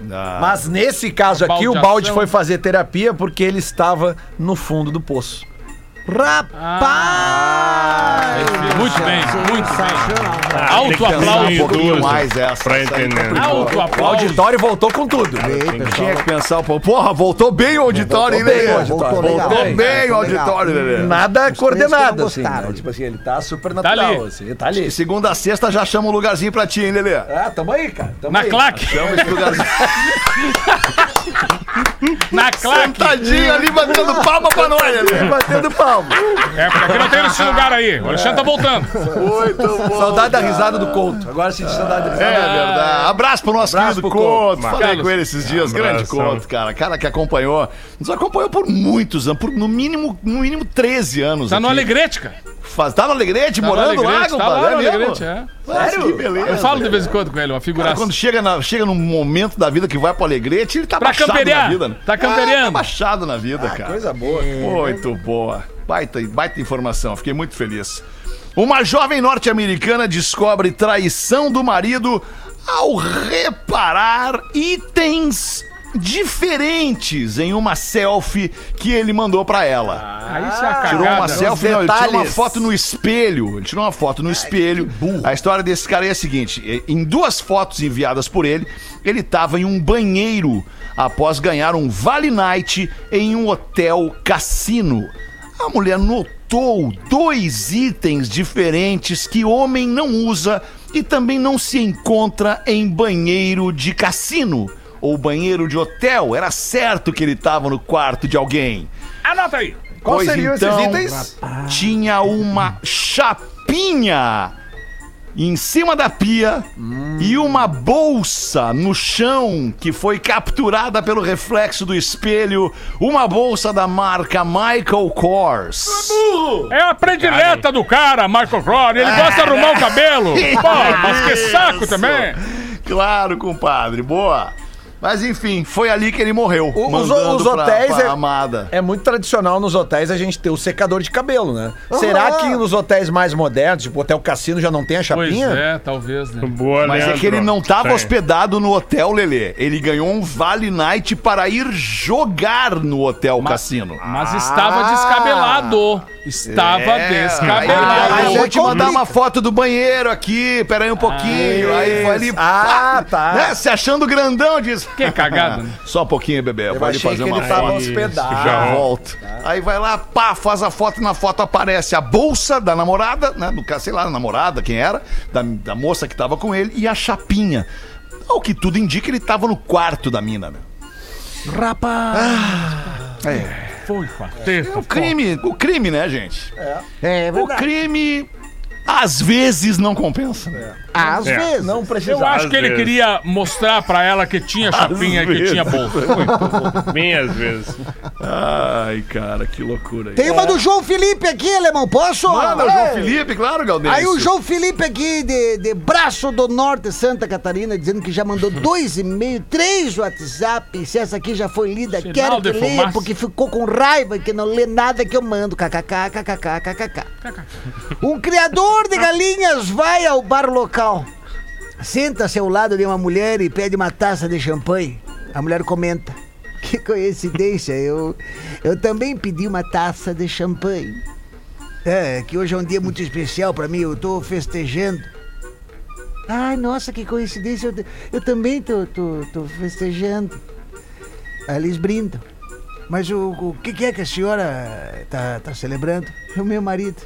Speaker 3: na-
Speaker 5: Mas nesse caso aqui, o balde foi fazer terapia porque ele estava no fundo do poço.
Speaker 2: Rapaz!
Speaker 4: Muito bem, muito bem.
Speaker 6: Ah,
Speaker 4: Alto aplauso.
Speaker 3: um pouquinho
Speaker 6: duas
Speaker 3: mais essa.
Speaker 6: Pra entender.
Speaker 3: complicou.
Speaker 4: Alto
Speaker 5: O
Speaker 4: aplauso.
Speaker 5: auditório voltou com tudo.
Speaker 2: Bem.
Speaker 3: Tinha que pensar um pouco. Porra, voltou bem o auditório, hein,
Speaker 5: Voltou bem
Speaker 3: Lelê?
Speaker 5: o auditório.
Speaker 2: Voltou
Speaker 3: bem o auditório, Lelê.
Speaker 5: Nada
Speaker 2: Os
Speaker 5: coordenado, assim. né? Tipo assim, ele tá super
Speaker 4: Tá
Speaker 5: natural,
Speaker 4: ali.
Speaker 5: assim. Tá ali.
Speaker 3: Segunda a sexta já chama um lugarzinho pra ti, hein, Lelê?
Speaker 5: Ah, tamo aí, cara. Tamo
Speaker 4: Na
Speaker 5: aí.
Speaker 4: claque.
Speaker 3: Chama esse lugarzinho.
Speaker 4: Na claque.
Speaker 3: Tadinho ali batendo palma pra nós, Lelê.
Speaker 5: Batendo palma.
Speaker 4: É, porque aqui não tem esse lugar aí. O Alexandre tá voltando.
Speaker 3: Muito bom.
Speaker 5: Saudade da risada do Couto. Agora senti saudade da
Speaker 3: É
Speaker 5: risada.
Speaker 3: verdade. Abraço pro nosso
Speaker 5: Abraço
Speaker 3: querido Couto.
Speaker 6: Couto.
Speaker 3: Falei com ele esses dias. Grande
Speaker 6: Abração.
Speaker 3: Couto, cara. Cara que acompanhou. Nos acompanhou por muitos anos. Por no mínimo, no mínimo 13 anos.
Speaker 4: Tá no
Speaker 3: aqui.
Speaker 4: Alegrete, cara.
Speaker 3: Faz, tá no Alegrete,
Speaker 4: Tá no
Speaker 3: morando lá,
Speaker 4: Alegrete, tá lá no
Speaker 3: é mesmo?
Speaker 4: Alegrete, é.
Speaker 3: Sério? Que beleza.
Speaker 4: Eu falo de vez em quando com ele, uma
Speaker 3: Cara,
Speaker 4: figuraça.
Speaker 3: quando chega, na, chega num momento da vida que vai pro Alegrete, ele tá
Speaker 4: Pra
Speaker 3: baixado
Speaker 4: camperear.
Speaker 3: na vida. né?
Speaker 4: Tá campereando.
Speaker 3: Ah, tá baixado na vida, cara.
Speaker 5: Coisa boa.
Speaker 3: Muito boa. Baita, baita informação, fiquei muito feliz. Uma jovem norte-americana descobre traição do marido ao reparar itens diferentes em uma selfie que ele mandou pra ela.
Speaker 4: Isso é a cagada.
Speaker 3: Tirou uma selfie, não, ele tirou uma foto no espelho. Ele tirou uma foto no espelho. A história desse cara é a seguinte: eh, em duas fotos enviadas por ele, ele estava em um banheiro após ganhar um Vale Night em um hotel cassino. A mulher notou dois itens diferentes que homem não usa e também não se encontra em banheiro de cassino ou banheiro de hotel. Era certo que ele estava no quarto de alguém.
Speaker 4: Anota aí.
Speaker 5: Qual
Speaker 3: Pois
Speaker 5: seriam
Speaker 3: então,
Speaker 5: esses itens?
Speaker 3: Tinha uma chapinha em cima da pia e uma bolsa no chão que foi capturada pelo reflexo do espelho, uma bolsa da marca Michael Kors.
Speaker 4: É a predileta do cara, Michael Crowley. Ele gosta de arrumar o cabelo. Pô, mas que saco também.
Speaker 3: Claro, compadre, boa. Mas enfim, foi ali que ele morreu.
Speaker 5: O- os-
Speaker 3: mandando
Speaker 5: os
Speaker 3: pra-
Speaker 5: hotéis
Speaker 3: pra
Speaker 5: é-
Speaker 3: amada.
Speaker 5: É muito tradicional nos hotéis a gente ter o secador de cabelo, né? Será que nos hotéis mais modernos, tipo Hotel Cassino, já não tem a
Speaker 4: Pois
Speaker 5: chapinha?
Speaker 4: é, talvez, né?
Speaker 6: Boa,
Speaker 3: Mas é
Speaker 6: Leandro.
Speaker 3: que ele não tava
Speaker 6: Tem.
Speaker 3: hospedado no hotel, Lelê. Ele ganhou um Vale Night para ir jogar no hotel cassino.
Speaker 4: Mas estava descabelado. Estava
Speaker 3: É, Aí,
Speaker 4: descabelado.
Speaker 3: aí,
Speaker 2: Mas
Speaker 3: vou
Speaker 2: é
Speaker 3: te mandar uma foto do banheiro aqui, pera aí um pouquinho. aí foi ali,
Speaker 5: Ah,
Speaker 3: pá,
Speaker 5: tá.
Speaker 3: né, se achando grandão, diz.
Speaker 4: Que cagada, né?
Speaker 3: Só um pouquinho, bebê.
Speaker 5: Eu achei
Speaker 3: fazer
Speaker 5: que
Speaker 3: uma
Speaker 5: ele tava
Speaker 3: foto.
Speaker 5: hospedado.
Speaker 3: Já volto. Aí vai lá, pá, faz a foto e na foto aparece a bolsa da namorada, né? No caso, sei lá, namorada, quem era, da, da moça que tava com ele, e a chapinha. Ao que tudo indica, ele tava no quarto da mina, né?
Speaker 2: Rapaz!
Speaker 4: Foi com a testa.
Speaker 3: O crime, o crime, né, gente?
Speaker 2: É
Speaker 3: O
Speaker 2: verdade.
Speaker 3: crime, às vezes, não compensa. né?
Speaker 2: Às
Speaker 6: É.
Speaker 2: vezes.
Speaker 5: Não precisa.
Speaker 4: Eu acho
Speaker 6: Às
Speaker 4: que ele
Speaker 6: vezes.
Speaker 4: queria mostrar pra ela que tinha chapinha e que
Speaker 3: vezes.
Speaker 4: tinha bolsa.
Speaker 6: Bem às vezes.
Speaker 3: Ai, cara, que loucura.
Speaker 2: Tem uma do João Felipe aqui, alemão. Posso?
Speaker 3: Manda o João Felipe, claro, Galdêncio.
Speaker 2: Aí o João Felipe aqui de, de Braço do Norte, Santa Catarina, dizendo que já mandou dois e-mails, três WhatsApp. Se essa aqui já foi lida,
Speaker 4: Sinal
Speaker 2: quero que leia,
Speaker 4: fumaça.
Speaker 2: porque ficou com raiva que não lê nada que eu mando. KKK, KKK, KKK. Um criador de galinhas vai ao bar local. Senta-se ao lado de uma mulher e pede uma taça de champanhe. A mulher comenta. Que coincidência, eu, eu também pedi uma taça de champanhe. É, que hoje é um dia muito especial pra mim, eu tô festejando. Ai, nossa, que coincidência, eu, eu também tô, tô, tô festejando. Aí eles brindam. Mas o, o que, que é que a senhora tá, tá celebrando? O meu marido.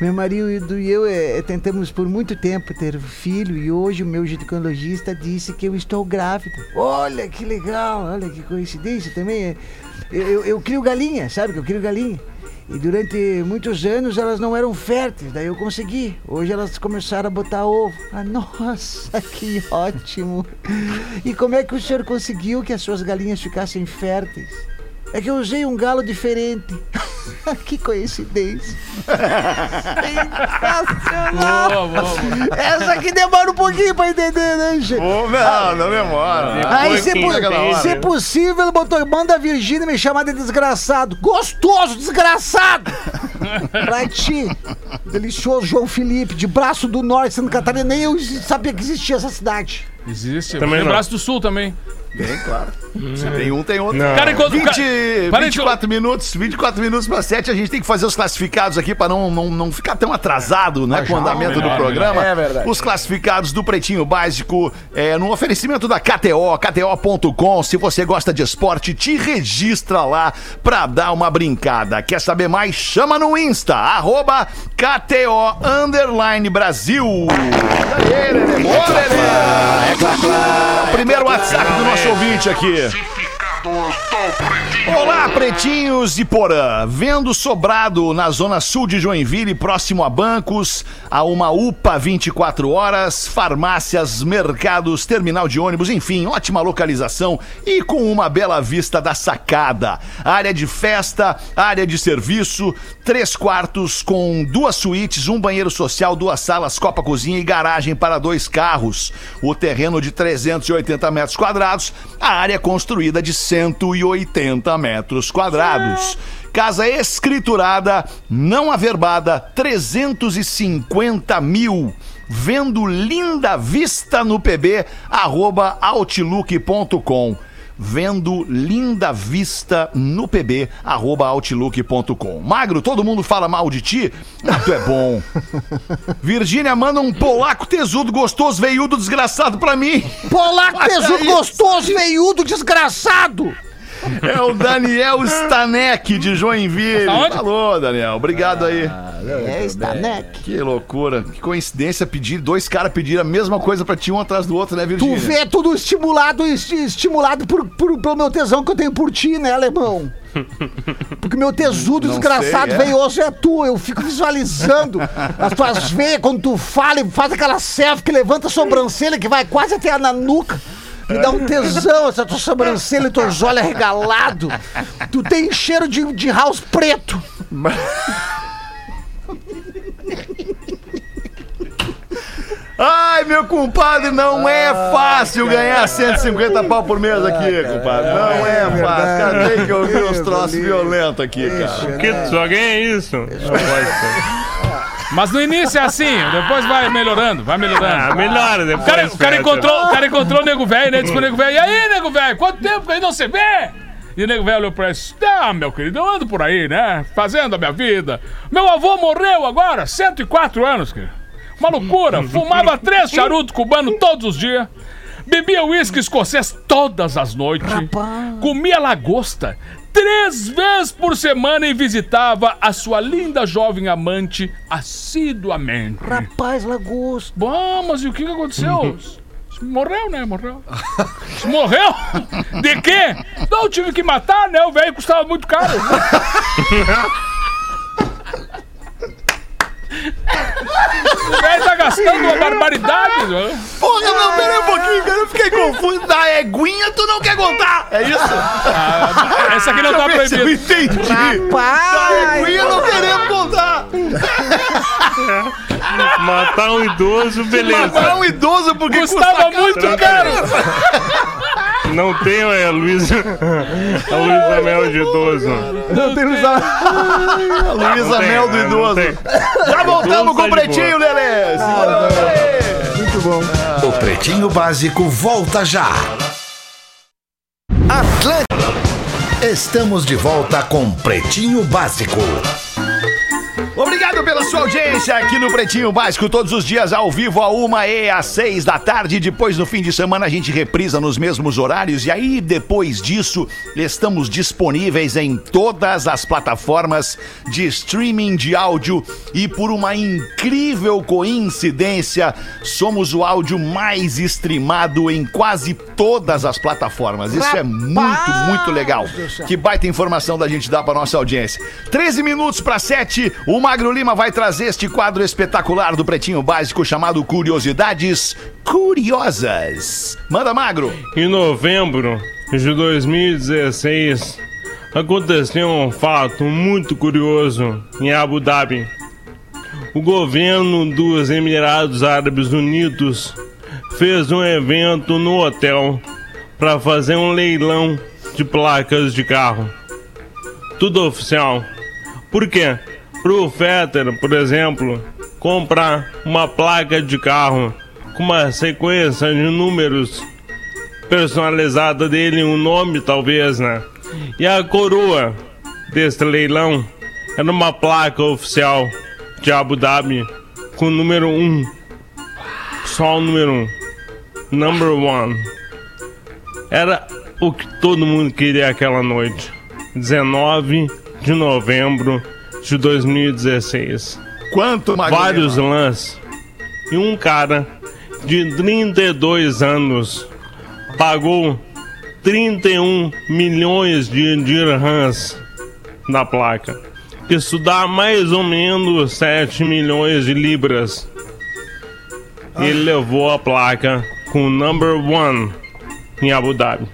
Speaker 2: Meu marido e eu é, tentamos por muito tempo ter filho e hoje o meu ginecologista disse que eu estou grávida. Olha que legal, olha que coincidência também. é. Eu, eu, eu crio galinha, sabe que eu crio galinha. E durante muitos anos elas não eram férteis, daí eu consegui. Hoje elas começaram a botar ovo. Ah, nossa, que ótimo! E como é que o senhor conseguiu que as suas galinhas ficassem férteis? É que eu usei um galo diferente. que coincidência. Sensacional.
Speaker 4: Boa, boa, boa.
Speaker 2: Essa aqui demora um pouquinho pra entender, né, gente?
Speaker 3: Ô, não, não demora.
Speaker 2: Aí, se, po- se possível, ele botou, manda a Virgínia me chamar de desgraçado. Gostoso, desgraçado! pra ti, delicioso João Felipe, de Braço do Norte, Santa Catarina. Nem eu sabia que existia essa cidade.
Speaker 4: Existe.
Speaker 6: Também.
Speaker 4: Braço do Sul também.
Speaker 3: Tem, claro. Se tem um, tem outro.
Speaker 6: Não.
Speaker 4: Cara, enquanto.
Speaker 3: 20,
Speaker 4: Para
Speaker 3: 24 minutos, 24 minutos para 7, a gente tem que fazer os classificados aqui para não, não, não ficar tão atrasado né, com o andamento do
Speaker 4: melhor,
Speaker 3: programa.
Speaker 5: É verdade.
Speaker 3: Os classificados do Pretinho Básico é, no oferecimento da KTO, KTO.com. Se você gosta de esporte, te registra lá para dar uma brincada. Quer saber mais? Chama no Insta, arroba KTO Underline Brasil. Aê, Lelê. Boa, Lelê. Primeiro WhatsApp do nosso ouvinte aqui. Россия. Olá, pretinhos de Porã. Vendo sobrado na zona sul de Joinville, próximo a bancos, a uma UPA 24 horas, farmácias, mercados, terminal de ônibus, enfim, ótima localização e com uma bela vista da sacada. Área de festa, área de serviço, três quartos com duas suítes, um banheiro social, duas salas, copa cozinha e garagem para dois carros. O terreno de 380 metros quadrados, a área construída de 180 metros quadrados. Casa escriturada, não averbada, 350 mil. Vendo linda vista no pb, arroba outlook.com. Vendo linda vista no pb, arroba outlook.com. Magro, todo mundo fala mal de ti? Ah, tu é bom. Virgínia manda um polaco tesudo, gostoso, veiudo, desgraçado pra mim.
Speaker 2: Polaco
Speaker 3: Olha
Speaker 2: tesudo
Speaker 3: isso.
Speaker 2: gostoso, veiudo, desgraçado!
Speaker 3: É o Daniel Stanek de Joinville.
Speaker 4: Tá onde?
Speaker 3: Falou, Daniel. Obrigado aí.
Speaker 2: É, né?
Speaker 3: Que loucura. Que coincidência pedir, dois caras pedirem a mesma coisa pra ti, um atrás do outro, né, Virgínia?
Speaker 2: Tu vê tudo estimulado, esti- estimulado por, por- pelo meu tesão que eu tenho por ti, né, alemão? Porque meu tesudo
Speaker 3: Não
Speaker 2: desgraçado
Speaker 3: sei, é.
Speaker 2: veioso é tu. Eu fico visualizando as tuas veias quando tu fala e faz aquela selfie que levanta a sobrancelha que vai quase até na nuca. Me dá um tesão essa tua sobrancelha e teus olhos arregalados. Tu tem cheiro de, de house preto.
Speaker 3: Ai, meu compadre, não é fácil ganhar 150 pau por mês aqui, compadre. Não é, fácil. Cara, tem que ouvir uns troços violentos aqui, cara.
Speaker 6: Que tu só ganha isso? Não pode ser.
Speaker 4: Mas no início é assim, depois vai melhorando, vai
Speaker 6: Ah,
Speaker 4: melhorando.
Speaker 6: melhora
Speaker 4: O
Speaker 6: depois.
Speaker 4: cara, o cara encontrou, o cara encontrou o nego velho, né? Disse pro nego velho: E aí, nego velho, quanto tempo que aí não se vê? E o nego velho olhou pra ele: Ah, meu querido, eu ando por aí, né? Fazendo a minha vida. Meu avô morreu agora, 104 anos, querido. Uma loucura. Fumava três charutos cubanos todos os dias. Bebia uísque escocês todas as noites. Comia lagosta três vezes por semana e visitava a sua linda jovem amante assiduamente.
Speaker 2: Rapaz, lagosta.
Speaker 4: Bom, mas e o que, que aconteceu? Morreu, né? Morreu. Morreu? De quê? Não, tive que matar, né? O velho custava muito caro. gastando uma barbaridade. né?
Speaker 3: Porra, não, pera aí um pouquinho, cara. Eu fiquei confuso. Da eguinha, tu não quer contar. É isso?
Speaker 4: Ah, essa aqui não tá
Speaker 3: Deixa eu
Speaker 4: proibida.
Speaker 3: entendi. Da
Speaker 2: Rapaz!
Speaker 3: eguinha não queremos contar.
Speaker 6: Matar um idoso, beleza.
Speaker 3: Para um idoso, porque
Speaker 4: Custava
Speaker 3: custa
Speaker 4: muito caro.
Speaker 6: Não tem é, a Luísa. A Luísa Mel de idoso.
Speaker 5: Não tem usado.
Speaker 3: A Luísa Mel do
Speaker 6: é, não
Speaker 3: idoso. Já voltamos com o
Speaker 6: tá
Speaker 3: Pretinho. Lelê.
Speaker 5: Muito bom.
Speaker 1: O Pretinho Básico volta já. Atlântida. Estamos de volta com Pretinho Básico.
Speaker 3: Obrigado pela sua audiência aqui no Pretinho Básico, todos os dias ao vivo, a uma e às seis da tarde. Depois, no fim de semana, a gente reprisa nos mesmos horários. E aí, depois disso, estamos disponíveis em todas as plataformas de streaming de áudio. E por uma incrível coincidência, somos o áudio mais streamado em quase todas as plataformas. Isso é muito, muito legal. Que baita informação da gente dar para nossa audiência. 13 minutos para 7, o Magro Lima vai trazer este quadro espetacular do Pretinho Básico chamado Curiosidades Curiosas. Manda, Magro.
Speaker 6: Em novembro de 2016, aconteceu um fato muito curioso em Abu Dhabi. O governo dos Emirados Árabes Unidos fez um evento no hotel para fazer um leilão de placas de carro. Tudo oficial. Por quê? Pro Fetter, por exemplo, comprar uma placa de carro com uma sequência de números personalizada dele, um nome talvez, né? E a coroa deste leilão era uma placa oficial de Abu Dhabi com o número 1. Um. Só o número 1. Um. Number one. Era o que todo mundo queria aquela noite. 19 de novembro de 2016.
Speaker 3: Quanto,
Speaker 6: Vários lances. E um cara de 32 anos pagou 31 milhões de dirhams na placa. Isso dá mais ou menos 7 milhões de libras. Ele levou a placa com number one em Abu Dhabi.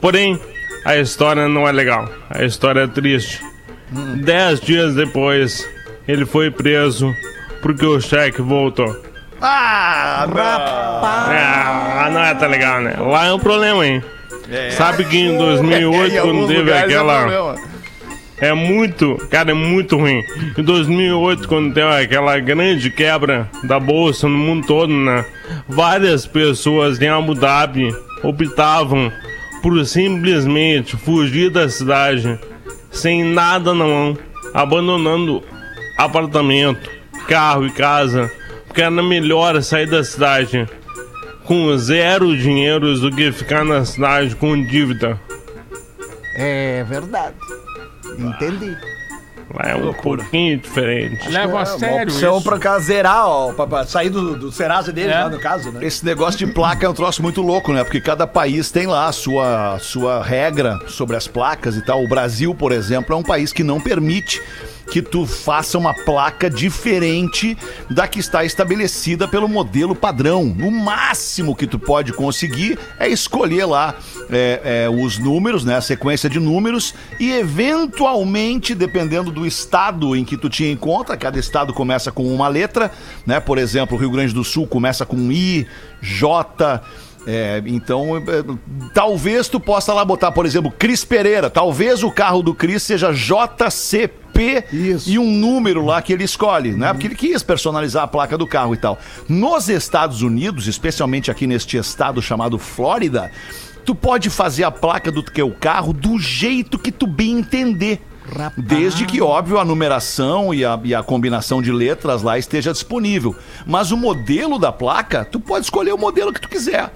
Speaker 6: Porém, a história não é legal. A história é triste. Dez dias depois, ele foi preso porque o cheque voltou.
Speaker 3: Ah,
Speaker 6: Ah, não é tá legal, né? Lá é um problema, hein? Sabe que em 2008,
Speaker 3: Em
Speaker 6: quando teve
Speaker 3: é
Speaker 6: aquela.
Speaker 3: problema.
Speaker 6: É muito, cara, é muito ruim. Em 2008, quando teve aquela grande quebra da bolsa no mundo todo, né? Várias pessoas em Abu Dhabi optavam por simplesmente fugir da cidade sem nada na mão, abandonando apartamento, carro e casa, porque era melhor sair da cidade com zero dinheiros do que ficar na cidade com dívida.
Speaker 2: É verdade. Entendi.
Speaker 6: Lá é um pouquinho diferente.
Speaker 4: Levam a
Speaker 5: Uma
Speaker 4: sério
Speaker 5: opção
Speaker 4: isso.
Speaker 5: pra cá zerar, ó, pra, pra sair do, do Serasa deles
Speaker 4: É.
Speaker 5: lá no caso, né?
Speaker 3: Esse negócio de placa é um troço muito louco, né? Porque cada país tem lá a sua, sua regra sobre as placas e tal. O Brasil, por exemplo, é um país que não permite que tu faça uma placa diferente da que está estabelecida pelo modelo padrão. No máximo que tu pode conseguir é escolher lá é, é, os números, né? A sequência de números e eventualmente, dependendo do estado em que tu te encontra, cada estado começa com uma letra, né? Por exemplo, o Rio Grande do Sul começa com I, J. é, então, é, talvez tu possa lá botar, por exemplo, Cris Pereira. Talvez o carro do Cris seja JCP
Speaker 2: Isso.
Speaker 3: e um número lá que ele escolhe, né? Porque ele quis personalizar a placa do carro e tal. Nos Estados Unidos, especialmente aqui neste estado chamado Flórida, tu pode fazer a placa do teu carro do jeito que tu bem entender. Desde que, óbvio, a numeração e a, e a combinação de letras lá esteja disponível. Mas o modelo da placa, tu pode escolher o modelo que tu quiser.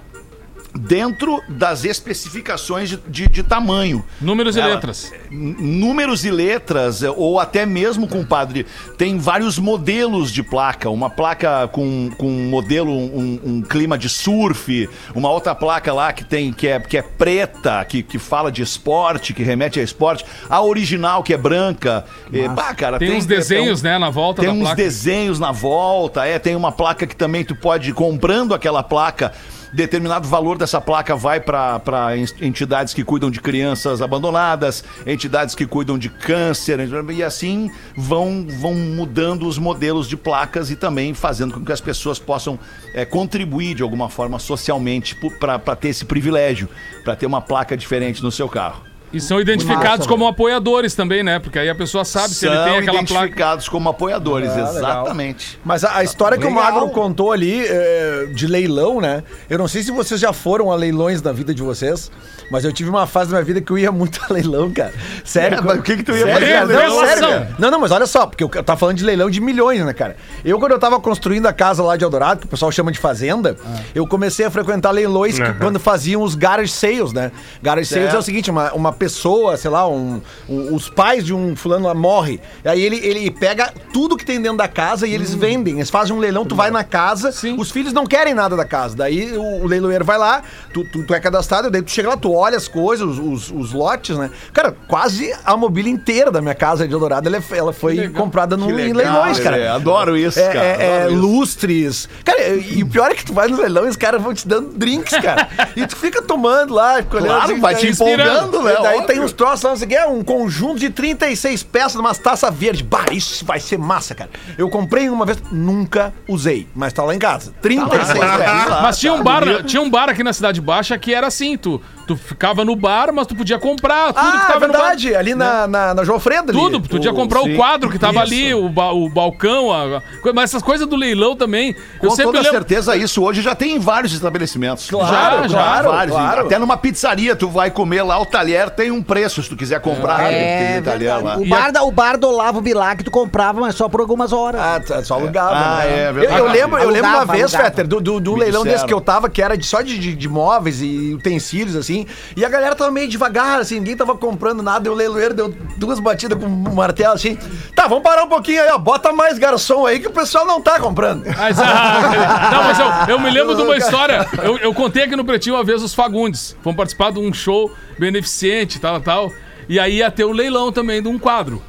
Speaker 3: Dentro das especificações de, de- de tamanho.
Speaker 4: Números e
Speaker 3: Ela-
Speaker 4: letras.
Speaker 3: N- números e letras, eh, ou até mesmo, compadre, tem vários modelos de placa. Uma placa com, com um modelo, um, um clima de surf, uma outra placa lá que tem que é, que é preta, que, que fala de esporte, que remete a esporte. A original, que é branca. Eh, bah, cara,
Speaker 4: Tem uns desenhos,
Speaker 3: tem um-
Speaker 4: né, na volta
Speaker 3: tem
Speaker 4: da
Speaker 3: uns
Speaker 4: placa.
Speaker 3: desenhos na volta, é, tem uma placa que também tu pode, comprando aquela placa, determinado valor dessa placa vai para entidades que cuidam de crianças abandonadas, entidades que cuidam de câncer, e assim vão, vão mudando os modelos de placas e também fazendo com que as pessoas possam é, contribuir de alguma forma socialmente para ter esse privilégio, para ter uma placa diferente no seu carro.
Speaker 4: E são identificados
Speaker 2: Massa,
Speaker 4: como apoiadores também, né? Porque aí a pessoa sabe se ele tem aquela placa.
Speaker 3: identificados como apoiadores,
Speaker 5: Ah, legal.
Speaker 3: exatamente.
Speaker 5: Mas a, a história que o
Speaker 2: Legal.
Speaker 5: Magro contou ali é, de leilão, né? Eu não sei se vocês já foram a leilões na vida de vocês, mas eu tive uma fase da minha vida que eu ia muito a leilão, cara. Sério.
Speaker 3: É, mas o que que tu ia
Speaker 5: sério,
Speaker 3: fazer
Speaker 5: Não,
Speaker 3: leilão?
Speaker 5: sério, cara. Não, não, mas olha só, porque eu tava falando de leilão de milhões, né, cara? Eu, quando eu tava construindo a casa lá de Eldorado, que o pessoal chama de fazenda, eu comecei a frequentar leilões que-
Speaker 6: Aham.
Speaker 5: quando faziam os garage sales, né? Garage sales
Speaker 3: Certo.
Speaker 5: é o seguinte, uma, uma pessoa, sei lá, um, um- os pais de um fulano lá morre, aí ele, ele pega tudo que tem dentro da casa e eles vendem, eles fazem um leilão, tu vai na casa, os filhos não querem nada da casa, daí o, o leiloeiro vai lá, tu, tu, tu é cadastrado, daí tu chega lá, tu olha as coisas, os, os, os lotes, né? Cara, quase a mobília inteira da minha casa de Eldorado, ela, é- ela foi comprada num,
Speaker 3: Que
Speaker 5: em
Speaker 3: legal,
Speaker 5: leilões, cara.
Speaker 3: Lelê, adoro isso,
Speaker 5: É,
Speaker 3: cara,
Speaker 5: é- é
Speaker 3: adoro isso.
Speaker 5: lustres. Cara, e o pior é que tu vai no leilão e os caras vão te dando drinks, cara. e tu fica tomando lá, fica olhando
Speaker 3: Claro,
Speaker 5: assim,
Speaker 3: vai te empolgando, né?
Speaker 5: Daí
Speaker 3: Óbvio.
Speaker 5: tem uns troços lá, não sei o que, é um conjunto de 36 peças numa taça verde. Bah, isso vai ser massa, cara. Eu comprei uma vez, nunca usei, mas tá lá em casa. 36 peças.
Speaker 4: Mas tinha um,
Speaker 3: tá
Speaker 4: bar, tinha um bar aqui na Cidade Baixa que era assim, tu, Tu ficava no bar, mas tu podia comprar tudo que
Speaker 5: Ah, é
Speaker 4: tava no bar.
Speaker 5: verdade. Ali na, na, na João Fredo. ali.
Speaker 4: Tudo, tu podia comprar
Speaker 3: sim.
Speaker 4: o quadro que tava
Speaker 5: Isso.
Speaker 4: ali, o, ba- o balcão, a- a- mas essas coisas do leilão também. Eu
Speaker 3: Com
Speaker 4: sempre
Speaker 3: toda
Speaker 4: lembro.
Speaker 3: certeza, isso hoje já tem em vários estabelecimentos.
Speaker 5: Claro,
Speaker 3: já,
Speaker 5: claro,
Speaker 3: vários.
Speaker 5: claro.
Speaker 3: Até numa pizzaria, tu vai comer lá, o talher tem um preço, se tu quiser comprar.
Speaker 2: É,
Speaker 3: tem talher lá.
Speaker 2: verdade. O bar, da, o bar do Olavo Bilac tu comprava, mas só por algumas horas.
Speaker 5: Ah, tá, só alugava.
Speaker 3: Ah,
Speaker 5: né?
Speaker 3: é
Speaker 5: eu,
Speaker 3: verdade.
Speaker 5: eu lembro, eu lembro uma vez. Fetter, do, do, do leilão
Speaker 3: disseram.
Speaker 5: desse que eu tava, que era de, só de, de, de móveis e utensílios, assim, e a galera tava meio devagar, assim, ninguém tava comprando nada, e o leiloeiro deu duas batidas com um martelo, assim, tá, vamos parar um pouquinho aí, ó, bota mais garçom aí que o pessoal não tá comprando.
Speaker 4: Mas, ah, não, mas eu, eu me lembro de uma história. Eu, eu contei aqui no Pretinho uma vez os Fagundes. Vamos participar de um show beneficente, tal, tal. E aí ia ter o leilão também de um quadro.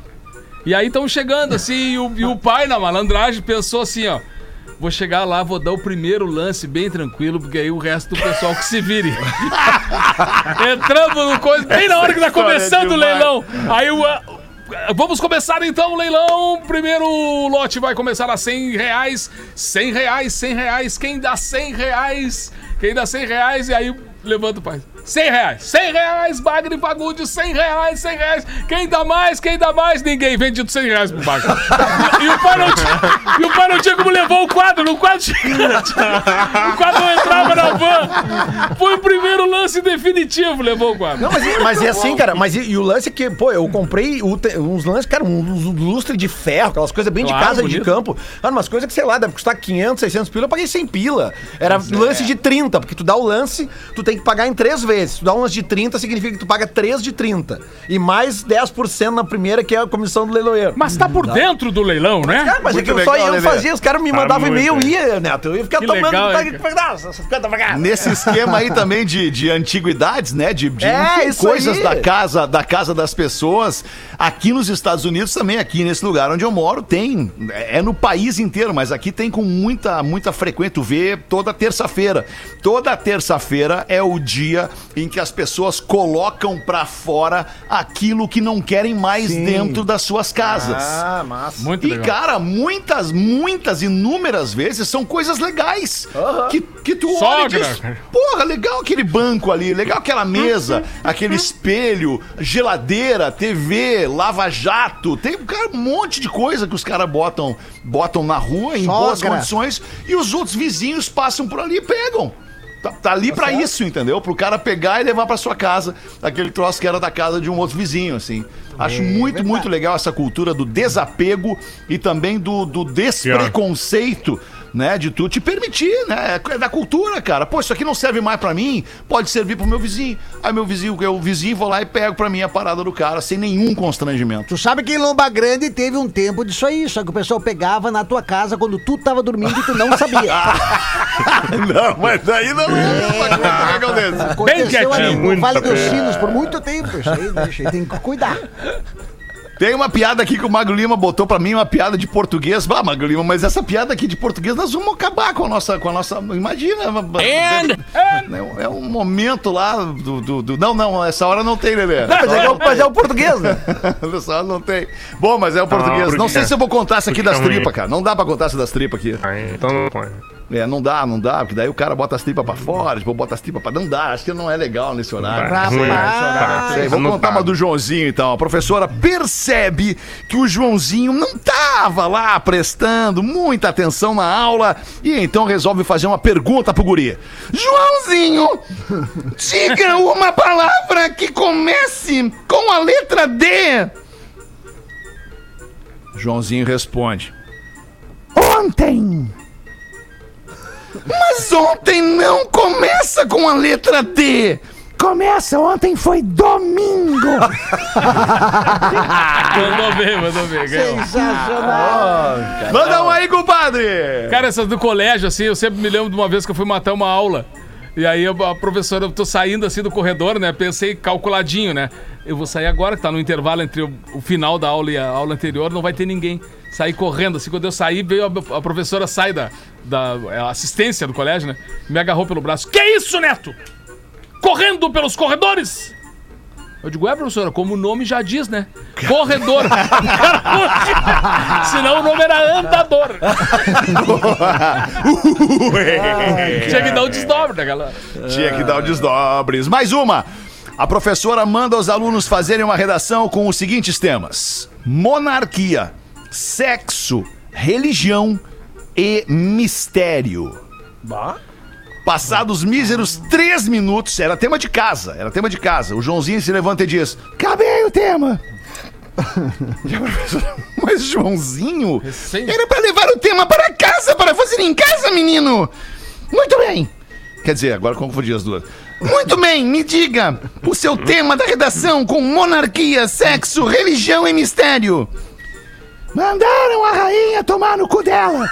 Speaker 4: E aí estamos chegando, assim, e o, e o pai, na malandragem, pensou assim, ó. Vou chegar lá, vou dar o primeiro lance bem tranquilo, porque aí o resto do pessoal que se vire. Entramos no coisa, bem na hora que tá
Speaker 3: é
Speaker 4: começando o leilão. Aí o. Vamos começar então o leilão. Primeiro lote vai começar a 100 reais. 100 reais, 100 reais. Quem dá 100 reais? Quem dá 100 reais? E aí levanta o pai. 100 reais, 100 reais, Bagre Fagundes, 100 reais, 100 reais. Quem dá mais, quem dá mais? Ninguém. Vendido 100 reais pro Bagre. E, o pai não tinha, e o pai não tinha como levar o quadro. No quadro tinha, o quadro não entrava na van. Foi o primeiro lance definitivo, levou o quadro.
Speaker 5: Não, mas, mas é assim, cara. Mas e, e o lance é que, pô, eu comprei o uns lances, cara, uns lustre de ferro, aquelas coisas bem
Speaker 4: Claro,
Speaker 5: de casa, de
Speaker 4: bonito.
Speaker 5: campo. Ah, umas coisas que, sei lá, deve custar 500, 600 pila. Eu paguei 100 pila. Era lance de 30, porque tu dá o lance, tu tem que pagar em três vezes. Tu dá um lance de 30, significa que tu paga 3 de 30. E mais 10% na primeira, que é a comissão do leiloeiro.
Speaker 4: Mas tá por dentro do leilão, né?
Speaker 5: Cara, mas é que eu só
Speaker 3: legal,
Speaker 5: eu
Speaker 3: Lelê.
Speaker 5: fazia, os caras me
Speaker 6: Tá
Speaker 5: mandavam e-mail, eu
Speaker 6: muito,
Speaker 5: ia, Neto. Eu ia ficar
Speaker 4: Que
Speaker 5: tomando.
Speaker 4: legal,
Speaker 5: tá,
Speaker 4: hein,
Speaker 5: Nossa, 50 pra cá.
Speaker 3: Nesse esquema aí também de, de antiguidades, né? De, de
Speaker 5: É,
Speaker 3: enfim, coisas
Speaker 5: aí.
Speaker 3: da casa, da casa das pessoas. Aqui nos Estados Unidos também, aqui nesse lugar onde eu moro, tem. É no país inteiro, mas aqui tem com muita, muita frequência. Tu vê toda terça-feira. Toda terça-feira é o dia em que as pessoas colocam pra fora aquilo que não querem mais dentro das suas casas.
Speaker 5: Ah, massa.
Speaker 4: Muito
Speaker 3: E,
Speaker 4: legal.
Speaker 3: cara, muitas, muitas, inúmeras vezes são coisas legais. Que, que tu olha e
Speaker 4: Sogra.
Speaker 3: diz, porra, legal aquele banco ali, legal aquela mesa,
Speaker 4: Uhum.
Speaker 3: aquele espelho, geladeira, TV, lava-jato. Tem, cara, um monte de coisa que os caras botam, botam na rua em boas
Speaker 2: Sogra.
Speaker 3: condições e os outros vizinhos passam por ali e pegam. Tá, tá ali pra isso, entendeu? Pro cara pegar e levar pra sua casa aquele troço que era da casa de um outro vizinho, assim. Acho muito, muito legal essa cultura do desapego e também do, do despreconceito, né? De tu te permitir, né? É da cultura, cara. Pô, isso aqui não serve mais pra mim, pode servir pro meu vizinho. Aí meu vizinho, eu o vizinho vou lá e pego pra mim a parada do cara, sem nenhum constrangimento.
Speaker 2: Tu sabe que em Lomba Grande teve um tempo disso aí, só que o pessoal pegava na tua casa quando tu tava dormindo e tu não sabia.
Speaker 3: não, mas daí não é legal desse.
Speaker 2: Aconteceu ali
Speaker 4: quietinho,
Speaker 2: no
Speaker 6: muito
Speaker 2: Vale dos
Speaker 6: bem.
Speaker 2: Sinos por muito tempo. Isso aí, aí tem que cuidar.
Speaker 3: Tem uma piada aqui que o Magro Lima botou pra mim, uma piada de português. Ah, Magro Lima, mas essa piada aqui de português, nós vamos acabar com a nossa. Com a nossa imagina. É, é um momento lá do, do- do- Não, não, essa hora não tem, Lelê.
Speaker 5: Mas é, o- mas é o português, né?
Speaker 3: Essa hora não tem. Bom, mas é o português.
Speaker 6: porque-
Speaker 3: não sei se eu vou contar essa aqui das
Speaker 6: porque-
Speaker 3: tripas, cara. Não dá pra contar essa das tripas aqui.
Speaker 6: Aí, então não põe.
Speaker 3: É, não dá, não dá, porque daí o cara bota as tripas pra fora, tipo, bota as tripas pra. Não dá, acho que não é legal nesse horário.
Speaker 2: Rapaz.
Speaker 6: Ruim,
Speaker 2: Ah,
Speaker 3: Sei,
Speaker 6: tá.
Speaker 3: vou contar
Speaker 6: tá.
Speaker 3: uma do Joãozinho, então. A professora percebe que o Joãozinho não tava lá prestando muita atenção na aula e então resolve fazer uma pergunta pro guri. Joãozinho, diga uma palavra que comece com a letra D. Joãozinho responde. Ontem. Mas ontem não começa com a letra D. Começa, ontem foi domingo.
Speaker 4: Mandou bem, mandou bem. ganhou.
Speaker 2: Sensacional.
Speaker 3: Manda um aí, compadre.
Speaker 4: Cara, essas do colégio, assim, eu sempre me lembro de uma vez que eu fui matar uma aula. E aí a a professora, eu tô saindo assim do corredor, né? Pensei calculadinho, né? Eu vou sair agora, que tá no intervalo entre o, o final da aula e a aula anterior, não vai ter ninguém. Saí correndo, assim, quando eu saí, veio a, a professora sai da, da é, assistência do colégio, né? Me agarrou pelo braço. Que isso, Neto? Correndo pelos corredores? Eu digo, é, professora, como o nome já diz, né? Corredor. O Senão o nome era andador. Tinha que dar um desdobre, né, galera?
Speaker 3: Tinha que dar o desdobres. Mais uma. A professora manda os alunos fazerem uma redação com os seguintes temas: monarquia, sexo, religião e mistério. Passados míseros três minutos, era tema de casa, era tema de casa. O Joãozinho se levanta e diz: Acabei o tema. Mas Joãozinho,
Speaker 4: Recém-
Speaker 3: era para levar o tema para casa, para fazer em casa, menino. Muito bem. Quer dizer, agora confundi as duas. Muito bem, me diga o seu tema da redação com monarquia, sexo, religião e mistério. Mandaram a rainha tomar no cu dela.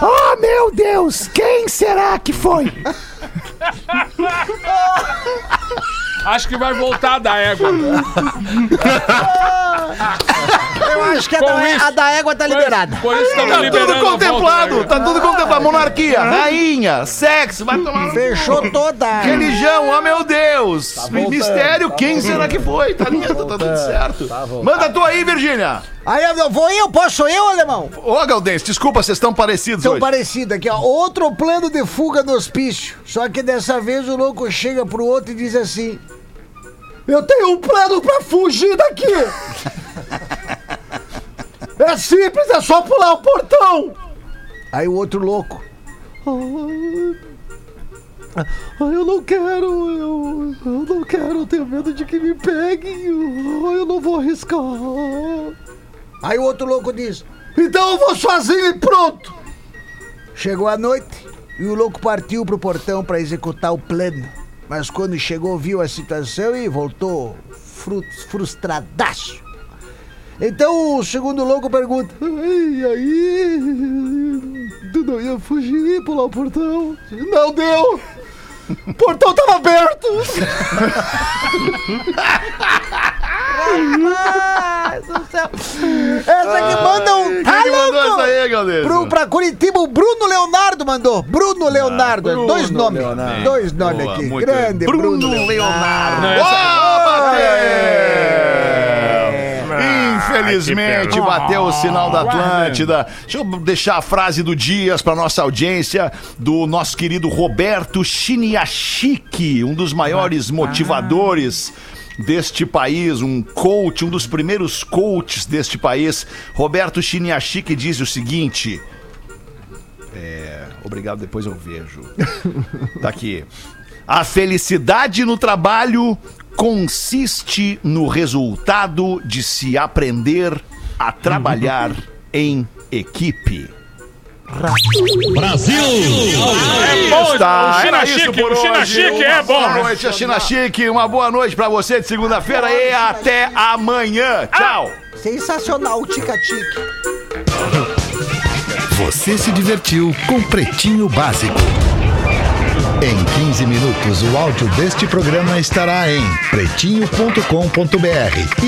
Speaker 3: Oh, meu Deus, quem será que foi?
Speaker 4: Acho que vai voltar da égua.
Speaker 2: Eu acho que a da,
Speaker 4: isso-
Speaker 2: a da égua tá liberada.
Speaker 4: Por isso
Speaker 3: Tá tudo contemplado,
Speaker 4: da égua.
Speaker 3: tá tudo contemplado. Monarquia, rainha, sexo, vai tomar no cu.
Speaker 2: Fechou toda.
Speaker 3: Religião, oh meu Deus! Mistério, quem será que foi? Tá lindo, tá tudo certo. Manda tu aí, Virgínia!
Speaker 2: Aí eu vou eu, posso eu, alemão?
Speaker 3: Ô, Galdense, desculpa, vocês estão parecidos
Speaker 2: São
Speaker 3: hoje.
Speaker 2: parecidos aqui, ó. Outro plano de fuga do hospício. Só que dessa vez o louco chega pro outro e diz assim: Eu tenho um plano pra fugir daqui. é simples, é só pular o portão. Aí o outro louco. "Ah, eu não quero, eu, eu não quero, eu tenho medo de que me peguem, eu não vou arriscar. Aí o outro louco diz: Então eu vou sozinho e pronto. Chegou a noite e o louco partiu pro portão para executar o plano. Mas quando chegou, viu a situação e voltou fru frustradaço. Então o segundo louco pergunta: E aí? Tu não ia fugir e pular o portão? Não deu! O portão tava aberto! Essa que manda um. Tá louco?
Speaker 3: aí?
Speaker 2: Pro, pra Curitiba, o Bruno Leonardo mandou. Bruno Leonardo.
Speaker 3: Bruno
Speaker 2: dois nomes.
Speaker 3: Leonardo.
Speaker 2: Dois nomes
Speaker 3: Boa,
Speaker 2: aqui. Grande
Speaker 3: bem.
Speaker 2: Bruno,
Speaker 3: Leonardo.
Speaker 4: Não, essa-
Speaker 3: bateu!
Speaker 6: Ah,
Speaker 3: Infelizmente
Speaker 6: que pena.
Speaker 3: bateu o sinal da Atlântida. Deixa eu deixar a frase do Dias para nossa audiência do nosso querido Roberto Chiniachiki, um dos maiores motivadores deste país, um coach, um dos primeiros coaches deste país. Roberto Chiniachiki diz o seguinte: é, obrigado, depois eu vejo. Tá aqui. A felicidade no trabalho consiste no resultado de se aprender a trabalhar em equipe.
Speaker 4: É bom,
Speaker 3: Tá,
Speaker 4: o China Chique,
Speaker 3: por
Speaker 4: o China
Speaker 3: hoje.
Speaker 4: Chique é
Speaker 3: Uma Boa
Speaker 4: bom.
Speaker 3: noite, a China Chique. Uma boa noite pra você de segunda-feira e até amanhã. Tchau.
Speaker 2: Sensacional, tica-tique.
Speaker 1: Você se divertiu com Pretinho Básico. Em 15 minutos, o áudio deste programa estará em pretinho.com.br